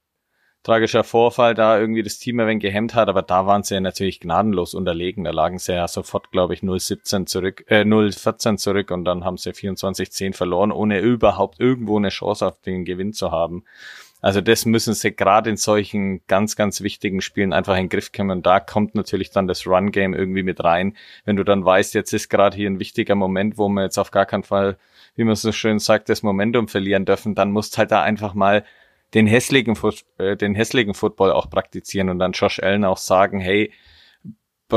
tragischer Vorfall da irgendwie das Team ein wenig gehemmt hat, aber da waren sie ja natürlich gnadenlos unterlegen. Da lagen sie ja sofort, glaube ich, 0-17 zurück, äh, 0-14 zurück und dann haben sie 24-10 verloren, ohne überhaupt irgendwo eine Chance auf den Gewinn zu haben. Also das müssen sie gerade in solchen ganz, ganz wichtigen Spielen einfach in den Griff kommen. Und da kommt natürlich dann das Run-Game irgendwie mit rein. Wenn du dann weißt, jetzt ist gerade hier ein wichtiger Moment, wo wir jetzt auf gar keinen Fall, wie man so schön sagt, das Momentum verlieren dürfen, dann musst halt da einfach mal den hässlichen, äh, den hässlichen Football auch praktizieren und dann Josh Allen auch sagen, hey,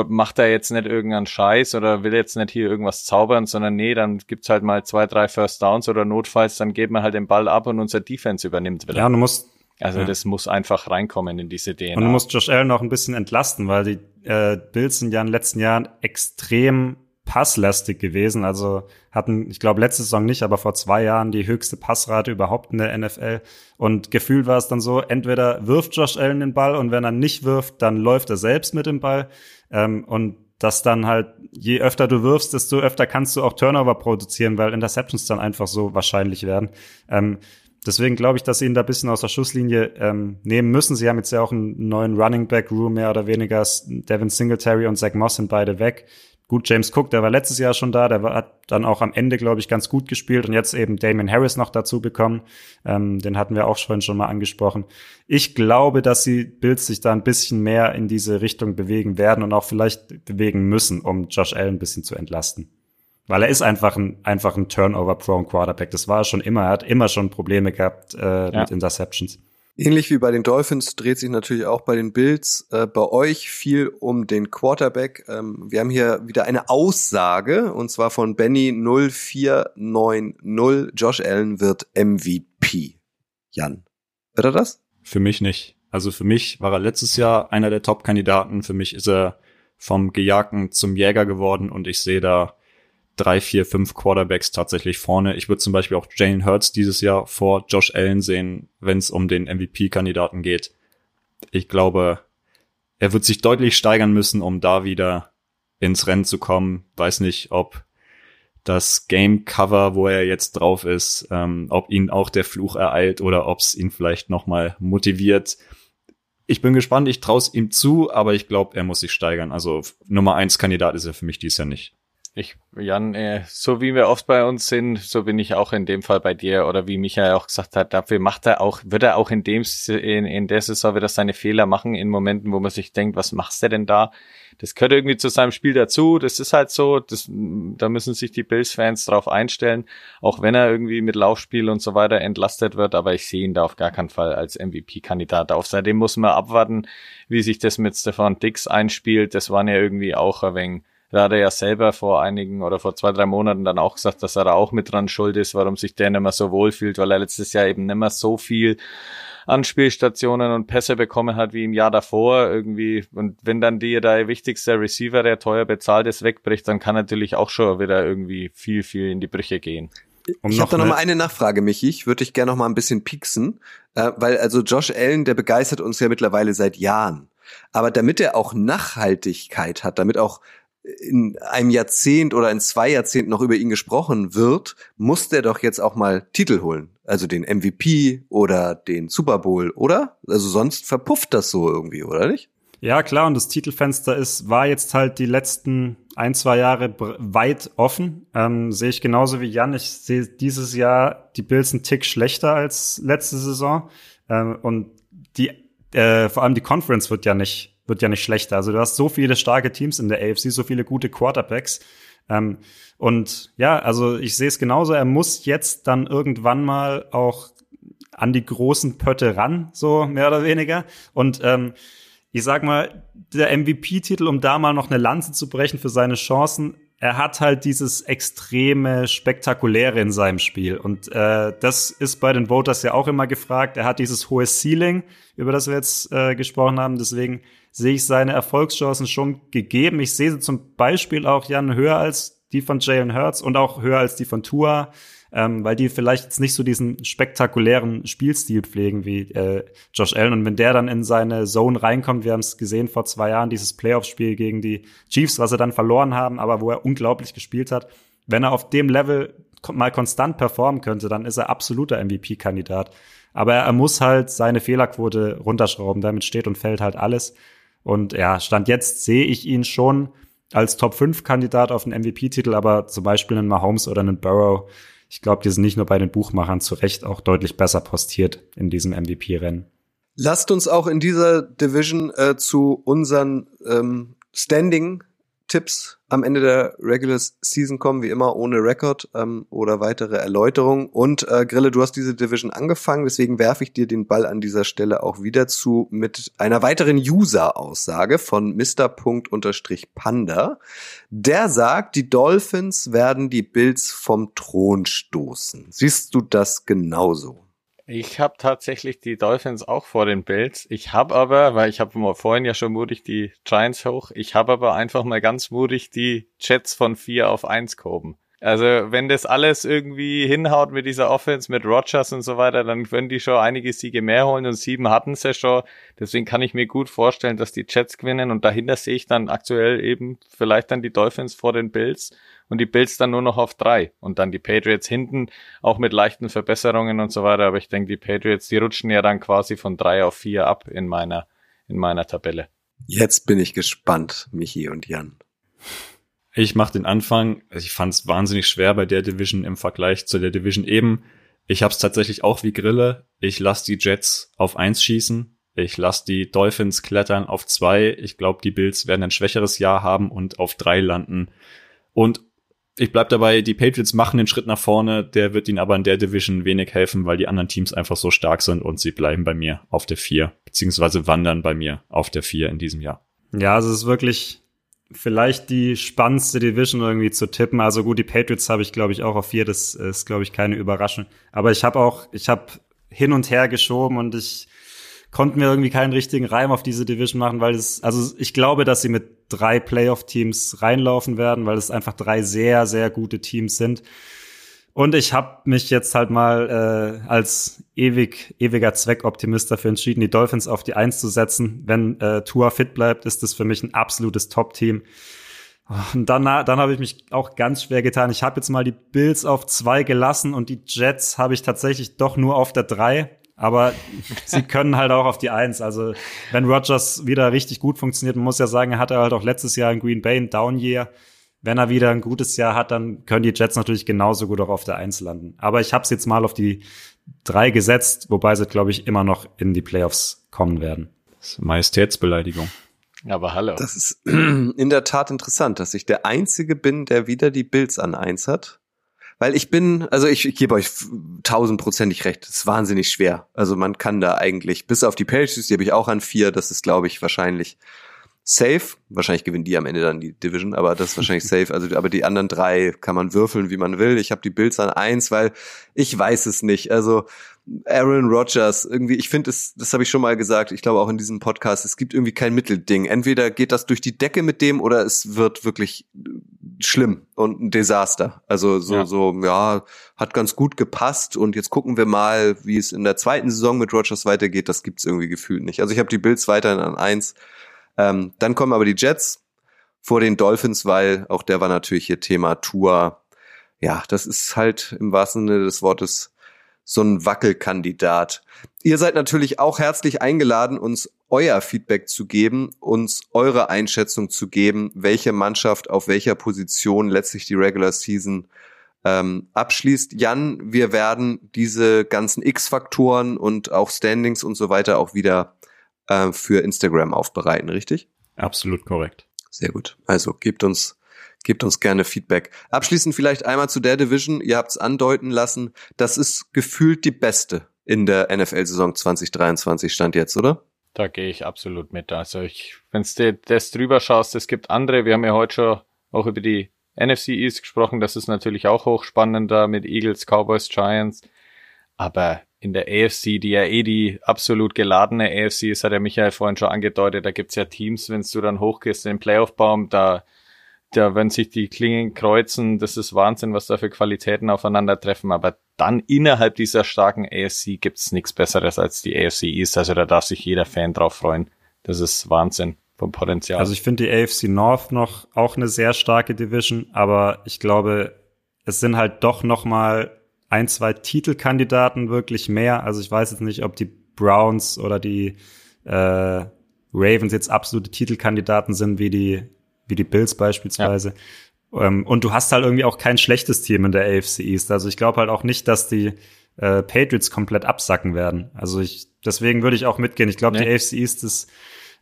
macht er jetzt nicht irgendeinen Scheiß oder will jetzt nicht hier irgendwas zaubern, sondern nee, dann gibt's halt mal zwei, drei First Downs oder notfalls, dann geht man halt den Ball ab und unser Defense übernimmt wieder. Ja, du musst also ja. das muss einfach reinkommen in diese DNA. Und du musst Josh Allen auch ein bisschen entlasten, weil die äh, Bills sind ja in den letzten Jahren extrem passlastig gewesen. Also hatten, ich glaube, letzte Saison nicht, aber vor zwei Jahren die höchste Passrate überhaupt in der NFL. Und gefühlt war es dann so, entweder wirft Josh Allen den Ball und wenn er nicht wirft, dann läuft er selbst mit dem Ball. Ähm, und dass dann halt, je öfter du wirfst, desto öfter kannst du auch Turnover produzieren, weil Interceptions dann einfach so wahrscheinlich werden. Ähm, deswegen glaube ich, dass sie ihn da ein bisschen aus der Schusslinie ähm, nehmen müssen. Sie haben jetzt ja auch einen neuen Running Back Room mehr oder weniger. Devin Singletary und Zach Moss sind beide weg. Gut, James Cook, der war letztes Jahr schon da, der war, hat dann auch am Ende, glaube ich, ganz gut gespielt und jetzt eben Damon Harris noch dazu bekommen. Ähm, den hatten wir auch vorhin schon mal angesprochen. Ich glaube, dass die Bills sich da ein bisschen mehr in diese Richtung bewegen werden und auch vielleicht bewegen müssen, um Josh Allen ein bisschen zu entlasten. Weil er ist einfach ein, einfach ein Turnover-prone Quarterback. Das war er schon immer. Er hat immer schon Probleme gehabt äh, ja. mit Interceptions. Ähnlich wie bei den Dolphins dreht sich natürlich auch bei den Bills äh, bei euch viel um den Quarterback. Ähm, wir haben hier wieder eine Aussage und zwar von Benny 0490. Josh Allen wird MVP. Jan, wird er das? Für mich nicht. Also für mich war er letztes Jahr einer der Top-Kandidaten. Für mich ist er vom Gejagten zum Jäger geworden und ich sehe da drei, vier, fünf Quarterbacks tatsächlich vorne. Ich würde zum Beispiel auch Jalen Hurts dieses Jahr vor Josh Allen sehen, wenn es um den MVP-Kandidaten geht. Ich glaube, er wird sich deutlich steigern müssen, um da wieder ins Rennen zu kommen. Weiß nicht, ob das Game Cover, wo er jetzt drauf ist, ähm, ob ihn auch der Fluch ereilt oder ob es ihn vielleicht nochmal motiviert. Ich bin gespannt, ich traue ihm zu, aber ich glaube, er muss sich steigern. Also Nummer eins Kandidat ist er für mich dies Jahr nicht. Ich, Jan, äh, so wie wir oft bei uns sind, so bin ich auch in dem Fall bei dir oder wie Michael auch gesagt hat, dafür macht er auch, wird er auch in dem, in, in der Saison wieder seine Fehler machen in Momenten, wo man sich denkt, was machst du denn da? Das gehört irgendwie zu seinem Spiel dazu. Das ist halt so, das, da müssen sich die Bills-Fans drauf einstellen, auch wenn er irgendwie mit Laufspiel und so weiter entlastet wird. Aber ich sehe ihn da auf gar keinen Fall als MVP-Kandidat auf. Seitdem muss man abwarten, wie sich das mit Stefan Dix einspielt. Das waren ja irgendwie auch ein wenig da hat er ja selber vor einigen oder vor zwei, drei Monaten dann auch gesagt, dass er da auch mit dran schuld ist, warum sich der nicht mehr so wohl fühlt, weil er letztes Jahr eben nicht mehr so viel Anspielstationen und Pässe bekommen hat wie im Jahr davor irgendwie. Und wenn dann dir der wichtigste Receiver, der teuer bezahlt ist, wegbricht, dann kann natürlich auch schon wieder irgendwie viel, viel in die Brüche gehen. Um ich habe da noch mal eine Nachfrage, Michi. Ich würde dich gerne noch mal ein bisschen pieksen, äh, weil also Josh Allen, der begeistert uns ja mittlerweile seit Jahren. Aber damit er auch Nachhaltigkeit hat, damit auch in einem Jahrzehnt oder in zwei Jahrzehnten noch über ihn gesprochen wird, muss der doch jetzt auch mal Titel holen. Also den MVP oder den Super Bowl, oder? Also sonst verpufft das so irgendwie, oder nicht? Ja, klar, und das Titelfenster ist, war jetzt halt die letzten ein, zwei Jahre weit offen. Ähm, sehe ich genauso wie Jan. Ich sehe dieses Jahr die Bills einen Tick schlechter als letzte Saison. Ähm, und die, äh, vor allem die Conference wird ja nicht wird ja nicht schlechter. Also du hast so viele starke Teams in der AFC, so viele gute Quarterbacks. Ähm, und ja, also ich sehe es genauso. Er muss jetzt dann irgendwann mal auch an die großen Pötte ran, so mehr oder weniger. Und ähm, ich sag mal, der MVP-Titel, um da mal noch eine Lanze zu brechen für seine Chancen, er hat halt dieses extreme Spektakuläre in seinem Spiel. Und äh, das ist bei den Voters ja auch immer gefragt. Er hat dieses hohe Ceiling, über das wir jetzt äh, gesprochen haben. Deswegen sehe ich seine Erfolgschancen schon gegeben. Ich sehe sie zum Beispiel auch, Jan, höher als die von Jalen Hurts und auch höher als die von Tua ähm, weil die vielleicht jetzt nicht so diesen spektakulären Spielstil pflegen wie äh, Josh Allen. Und wenn der dann in seine Zone reinkommt, wir haben es gesehen vor zwei Jahren, dieses Playoff-Spiel gegen die Chiefs, was sie dann verloren haben, aber wo er unglaublich gespielt hat. Wenn er auf dem Level mal konstant performen könnte, dann ist er absoluter MVP-Kandidat. Aber er muss halt seine Fehlerquote runterschrauben. Damit steht und fällt halt alles. Und ja, Stand jetzt sehe ich ihn schon als Top-5-Kandidat auf den MVP-Titel, aber zum Beispiel einen Mahomes oder einen Burrow ich glaube, die sind nicht nur bei den Buchmachern zu Recht auch deutlich besser postiert in diesem MVP-Rennen. Lasst uns auch in dieser Division äh, zu unseren ähm, Standing Tipps am Ende der Regular Season kommen, wie immer ohne Rekord ähm, oder weitere Erläuterung. Und äh, Grille, du hast diese Division angefangen, deswegen werfe ich dir den Ball an dieser Stelle auch wieder zu mit einer weiteren User-Aussage von Mr. Panda. Der sagt, die Dolphins werden die Bills vom Thron stoßen. Siehst du das genauso? Ich habe tatsächlich die Dolphins auch vor den Bills. Ich habe aber, weil ich habe vorhin ja schon mutig die Giants hoch, ich habe aber einfach mal ganz mutig die Jets von vier auf eins gehoben. Also wenn das alles irgendwie hinhaut mit dieser Offense, mit Rogers und so weiter, dann können die schon einige Siege mehr holen und sieben hatten sie schon. Deswegen kann ich mir gut vorstellen, dass die Jets gewinnen und dahinter sehe ich dann aktuell eben vielleicht dann die Dolphins vor den Bills und die Bills dann nur noch auf drei und dann die Patriots hinten auch mit leichten Verbesserungen und so weiter. Aber ich denke, die Patriots, die rutschen ja dann quasi von drei auf vier ab in meiner, in meiner Tabelle. Jetzt bin ich gespannt, Michi und Jan. Ich mache den Anfang. Ich fand es wahnsinnig schwer bei der Division im Vergleich zu der Division eben. Ich habe es tatsächlich auch wie Grille. Ich lasse die Jets auf eins schießen. Ich lasse die Dolphins klettern auf zwei. Ich glaube, die Bills werden ein schwächeres Jahr haben und auf drei landen. Und ich bleib dabei, die Patriots machen den Schritt nach vorne, der wird ihnen aber in der Division wenig helfen, weil die anderen Teams einfach so stark sind und sie bleiben bei mir auf der vier, beziehungsweise wandern bei mir auf der vier in diesem Jahr. Ja, also es ist wirklich vielleicht die spannendste Division irgendwie zu tippen. Also gut, die Patriots habe ich, glaube ich, auch auf vier, das ist, glaube ich, keine Überraschung. Aber ich habe auch, ich habe hin und her geschoben und ich konnten wir irgendwie keinen richtigen Reim auf diese Division machen, weil es, also ich glaube, dass sie mit drei Playoff-Teams reinlaufen werden, weil es einfach drei sehr, sehr gute Teams sind. Und ich habe mich jetzt halt mal äh, als ewig, ewiger Zweckoptimist dafür entschieden, die Dolphins auf die Eins zu setzen. Wenn äh, Tua fit bleibt, ist das für mich ein absolutes Top-Team. Und dann, dann habe ich mich auch ganz schwer getan. Ich habe jetzt mal die Bills auf zwei gelassen und die Jets habe ich tatsächlich doch nur auf der drei aber sie können halt auch auf die Eins. Also wenn Rogers wieder richtig gut funktioniert, man muss ja sagen, er hatte halt auch letztes Jahr in Green Bay ein Down Year. Wenn er wieder ein gutes Jahr hat, dann können die Jets natürlich genauso gut auch auf der Eins landen. Aber ich habe es jetzt mal auf die drei gesetzt, wobei sie, glaube ich, immer noch in die Playoffs kommen werden. Das ist Majestätsbeleidigung. Aber hallo. Das ist in der Tat interessant, dass ich der Einzige bin, der wieder die Bills an eins hat. Weil ich bin, also ich, ich gebe euch tausendprozentig recht, es ist wahnsinnig schwer. Also man kann da eigentlich, bis auf die Patriots, die habe ich auch an vier, das ist, glaube ich, wahrscheinlich safe. Wahrscheinlich gewinnen die am Ende dann die Division, aber das ist wahrscheinlich safe. Also, aber die anderen drei kann man würfeln, wie man will. Ich habe die Bills an eins, weil ich weiß es nicht. Also Aaron Rodgers, irgendwie, ich finde es, das habe ich schon mal gesagt, ich glaube auch in diesem Podcast, es gibt irgendwie kein Mittelding. Entweder geht das durch die Decke mit dem oder es wird wirklich schlimm und ein Desaster. Also so, ja. so, ja, hat ganz gut gepasst und jetzt gucken wir mal, wie es in der zweiten Saison mit Rodgers weitergeht. Das gibt's irgendwie gefühlt nicht. Also ich habe die Bills weiterhin an eins. Ähm, dann kommen aber die Jets vor den Dolphins, weil auch der war natürlich hier Thema Tour. Ja, das ist halt im wahrsten Sinne des Wortes so ein Wackelkandidat. Ihr seid natürlich auch herzlich eingeladen, uns euer Feedback zu geben, uns eure Einschätzung zu geben, welche Mannschaft auf welcher Position letztlich die Regular Season ähm, abschließt. Jan, wir werden diese ganzen X-Faktoren und auch Standings und so weiter auch wieder äh, für Instagram aufbereiten, richtig? Absolut korrekt. Sehr gut. Also gebt uns, gebt uns gerne Feedback. Abschließend vielleicht einmal zu der Division. Ihr habt es andeuten lassen. Das ist gefühlt die beste in der NFL-Saison 2023 stand jetzt, oder? Da gehe ich absolut mit. Also ich, wenn du das drüber schaust, es gibt andere, wir haben ja heute schon auch über die NFC East gesprochen, das ist natürlich auch hochspannender mit Eagles, Cowboys, Giants. Aber in der AFC, die ja eh die absolut geladene AFC ist, hat ja Michael vorhin schon angedeutet, da gibt's ja Teams, wenn du dann hochgehst in den Playoff-Baum, da, da, wenn sich die Klingen kreuzen, das ist Wahnsinn, was da für Qualitäten aufeinandertreffen. Aber dann innerhalb dieser starken AFC gibt's nichts Besseres als die AFC East. Also da darf sich jeder Fan drauf freuen. Das ist Wahnsinn vom Potenzial. Also ich finde die AFC North noch auch eine sehr starke Division, aber ich glaube, es sind halt doch noch mal ein, zwei Titelkandidaten wirklich mehr. Also ich weiß jetzt nicht, ob die Browns oder die äh, Ravens jetzt absolute Titelkandidaten sind, wie die, wie die Bills beispielsweise. Ja. Ähm, und du hast halt irgendwie auch kein schlechtes Team in der AFC East. Also ich glaube halt auch nicht, dass die äh, Patriots komplett absacken werden. Also ich, deswegen würde ich auch mitgehen. Ich glaube, nee. die AFC East ist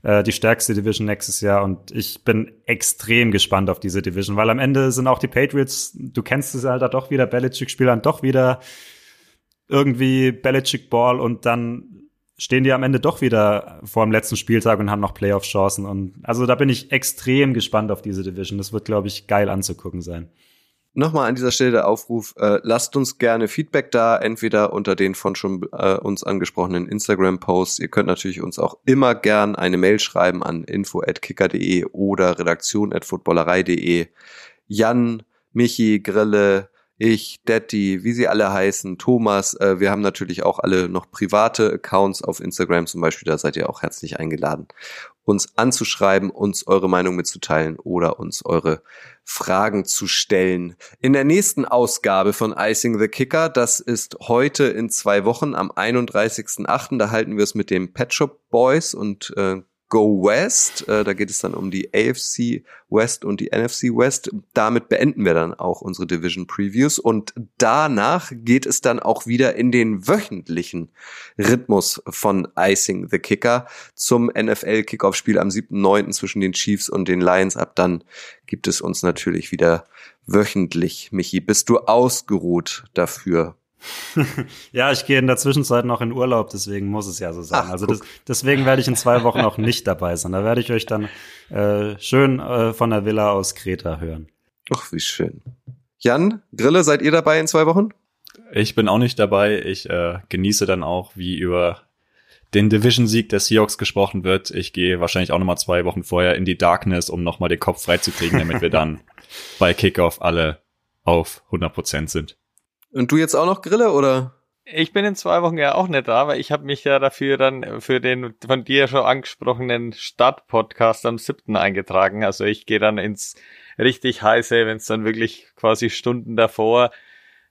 äh, die stärkste Division nächstes Jahr und ich bin extrem gespannt auf diese Division, weil am Ende sind auch die Patriots, du kennst es halt da doch wieder, Belichick-Spielern doch wieder irgendwie Belichick-Ball und dann stehen die am Ende doch wieder vor dem letzten Spieltag und haben noch Playoff-Chancen. Und also da bin ich extrem gespannt auf diese Division. Das wird, glaube ich, geil anzugucken sein nochmal an dieser Stelle der Aufruf, äh, lasst uns gerne Feedback da, entweder unter den von schon äh, uns angesprochenen Instagram-Posts. Ihr könnt natürlich uns auch immer gern eine Mail schreiben an info.kicker.de oder redaktion.footballerei.de. Jan, Michi, Grille, ich, Detti, wie sie alle heißen, Thomas. Äh, wir haben natürlich auch alle noch private Accounts auf Instagram zum Beispiel. Da seid ihr auch herzlich eingeladen, uns anzuschreiben, uns eure Meinung mitzuteilen oder uns eure Fragen zu stellen. In der nächsten Ausgabe von Icing the Kicker, das ist heute in zwei Wochen am 31.8., da halten wir es mit dem Pet Shop Boys und äh, Go West. Äh, da geht es dann um die AFC West und die NFC West. Damit beenden wir dann auch unsere Division Previews und danach geht es dann auch wieder in den wöchentlichen Rhythmus von Icing the Kicker zum NFL Kickoff Spiel am 7.9. zwischen den Chiefs und den Lions. Ab dann gibt es uns natürlich wieder wöchentlich. Michi, bist du ausgeruht dafür? ja, ich gehe in der Zwischenzeit noch in Urlaub, deswegen muss es ja so sein. Ach, also das, deswegen werde ich in zwei Wochen auch nicht dabei sein. Da werde ich euch dann äh, schön äh, von der Villa aus Kreta hören. Ach, wie schön. Jan, Grille, seid ihr dabei in zwei Wochen? Ich bin auch nicht dabei. Ich äh, genieße dann auch, wie über den Division-Sieg der Seahawks gesprochen wird. Ich gehe wahrscheinlich auch nochmal zwei Wochen vorher in die Darkness, um nochmal den Kopf freizukriegen, damit wir dann bei Kickoff alle auf 100% sind. Und du jetzt auch noch Grille oder? Ich bin in zwei Wochen ja auch nicht da, weil ich habe mich ja dafür dann für den von dir schon angesprochenen Start-Podcast am 7. eingetragen. Also ich gehe dann ins richtig heiße, wenn es dann wirklich quasi Stunden davor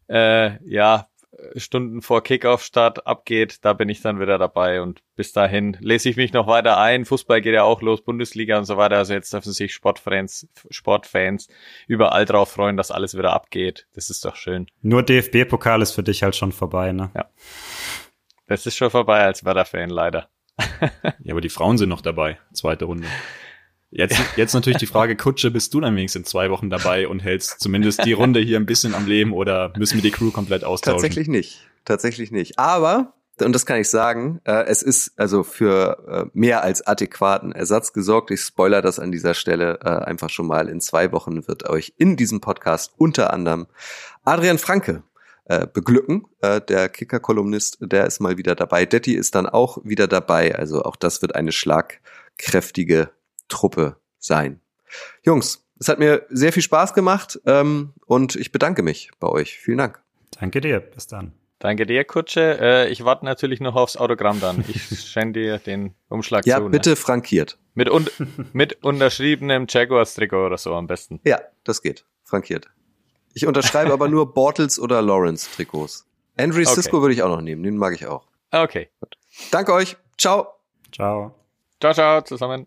äh, ja Stunden vor Kickoff-Start abgeht, da bin ich dann wieder dabei und bis dahin lese ich mich noch weiter ein. Fußball geht ja auch los, Bundesliga und so weiter. Also jetzt dürfen sich Sportfans, Sportfans überall drauf freuen, dass alles wieder abgeht. Das ist doch schön. Nur DFB-Pokal ist für dich halt schon vorbei, ne? Ja. Das ist schon vorbei als Werder-Fan, leider. ja, aber die Frauen sind noch dabei. Zweite Runde. Jetzt, jetzt natürlich die Frage, Kutsche, bist du dann wenigstens in zwei Wochen dabei und hältst zumindest die Runde hier ein bisschen am Leben oder müssen wir die Crew komplett austauschen? Tatsächlich nicht. Tatsächlich nicht. Aber, und das kann ich sagen, äh, es ist also für äh, mehr als adäquaten Ersatz gesorgt. Ich spoiler das an dieser Stelle äh, einfach schon mal. In zwei Wochen wird euch in diesem Podcast unter anderem Adrian Franke äh, beglücken. Äh, der Kicker-Kolumnist, der ist mal wieder dabei. Detti ist dann auch wieder dabei. Also auch das wird eine schlagkräftige Truppe sein. Jungs, es hat mir sehr viel Spaß gemacht ähm, und ich bedanke mich bei euch. Vielen Dank. Danke dir. Bis dann. Danke dir, Kutsche. Äh, ich warte natürlich noch aufs Autogramm dann. Ich schände dir den Umschlag ja, zu. Ja, bitte ne? frankiert. Mit, un mit unterschriebenem Jaguars-Trikot oder so am besten. Ja, das geht. Frankiert. Ich unterschreibe aber nur Bortles oder Lawrence-Trikots. Andrew okay. Cisco würde ich auch noch nehmen. Den mag ich auch. Okay. Danke euch. Ciao. Ciao. Ciao, ciao zusammen.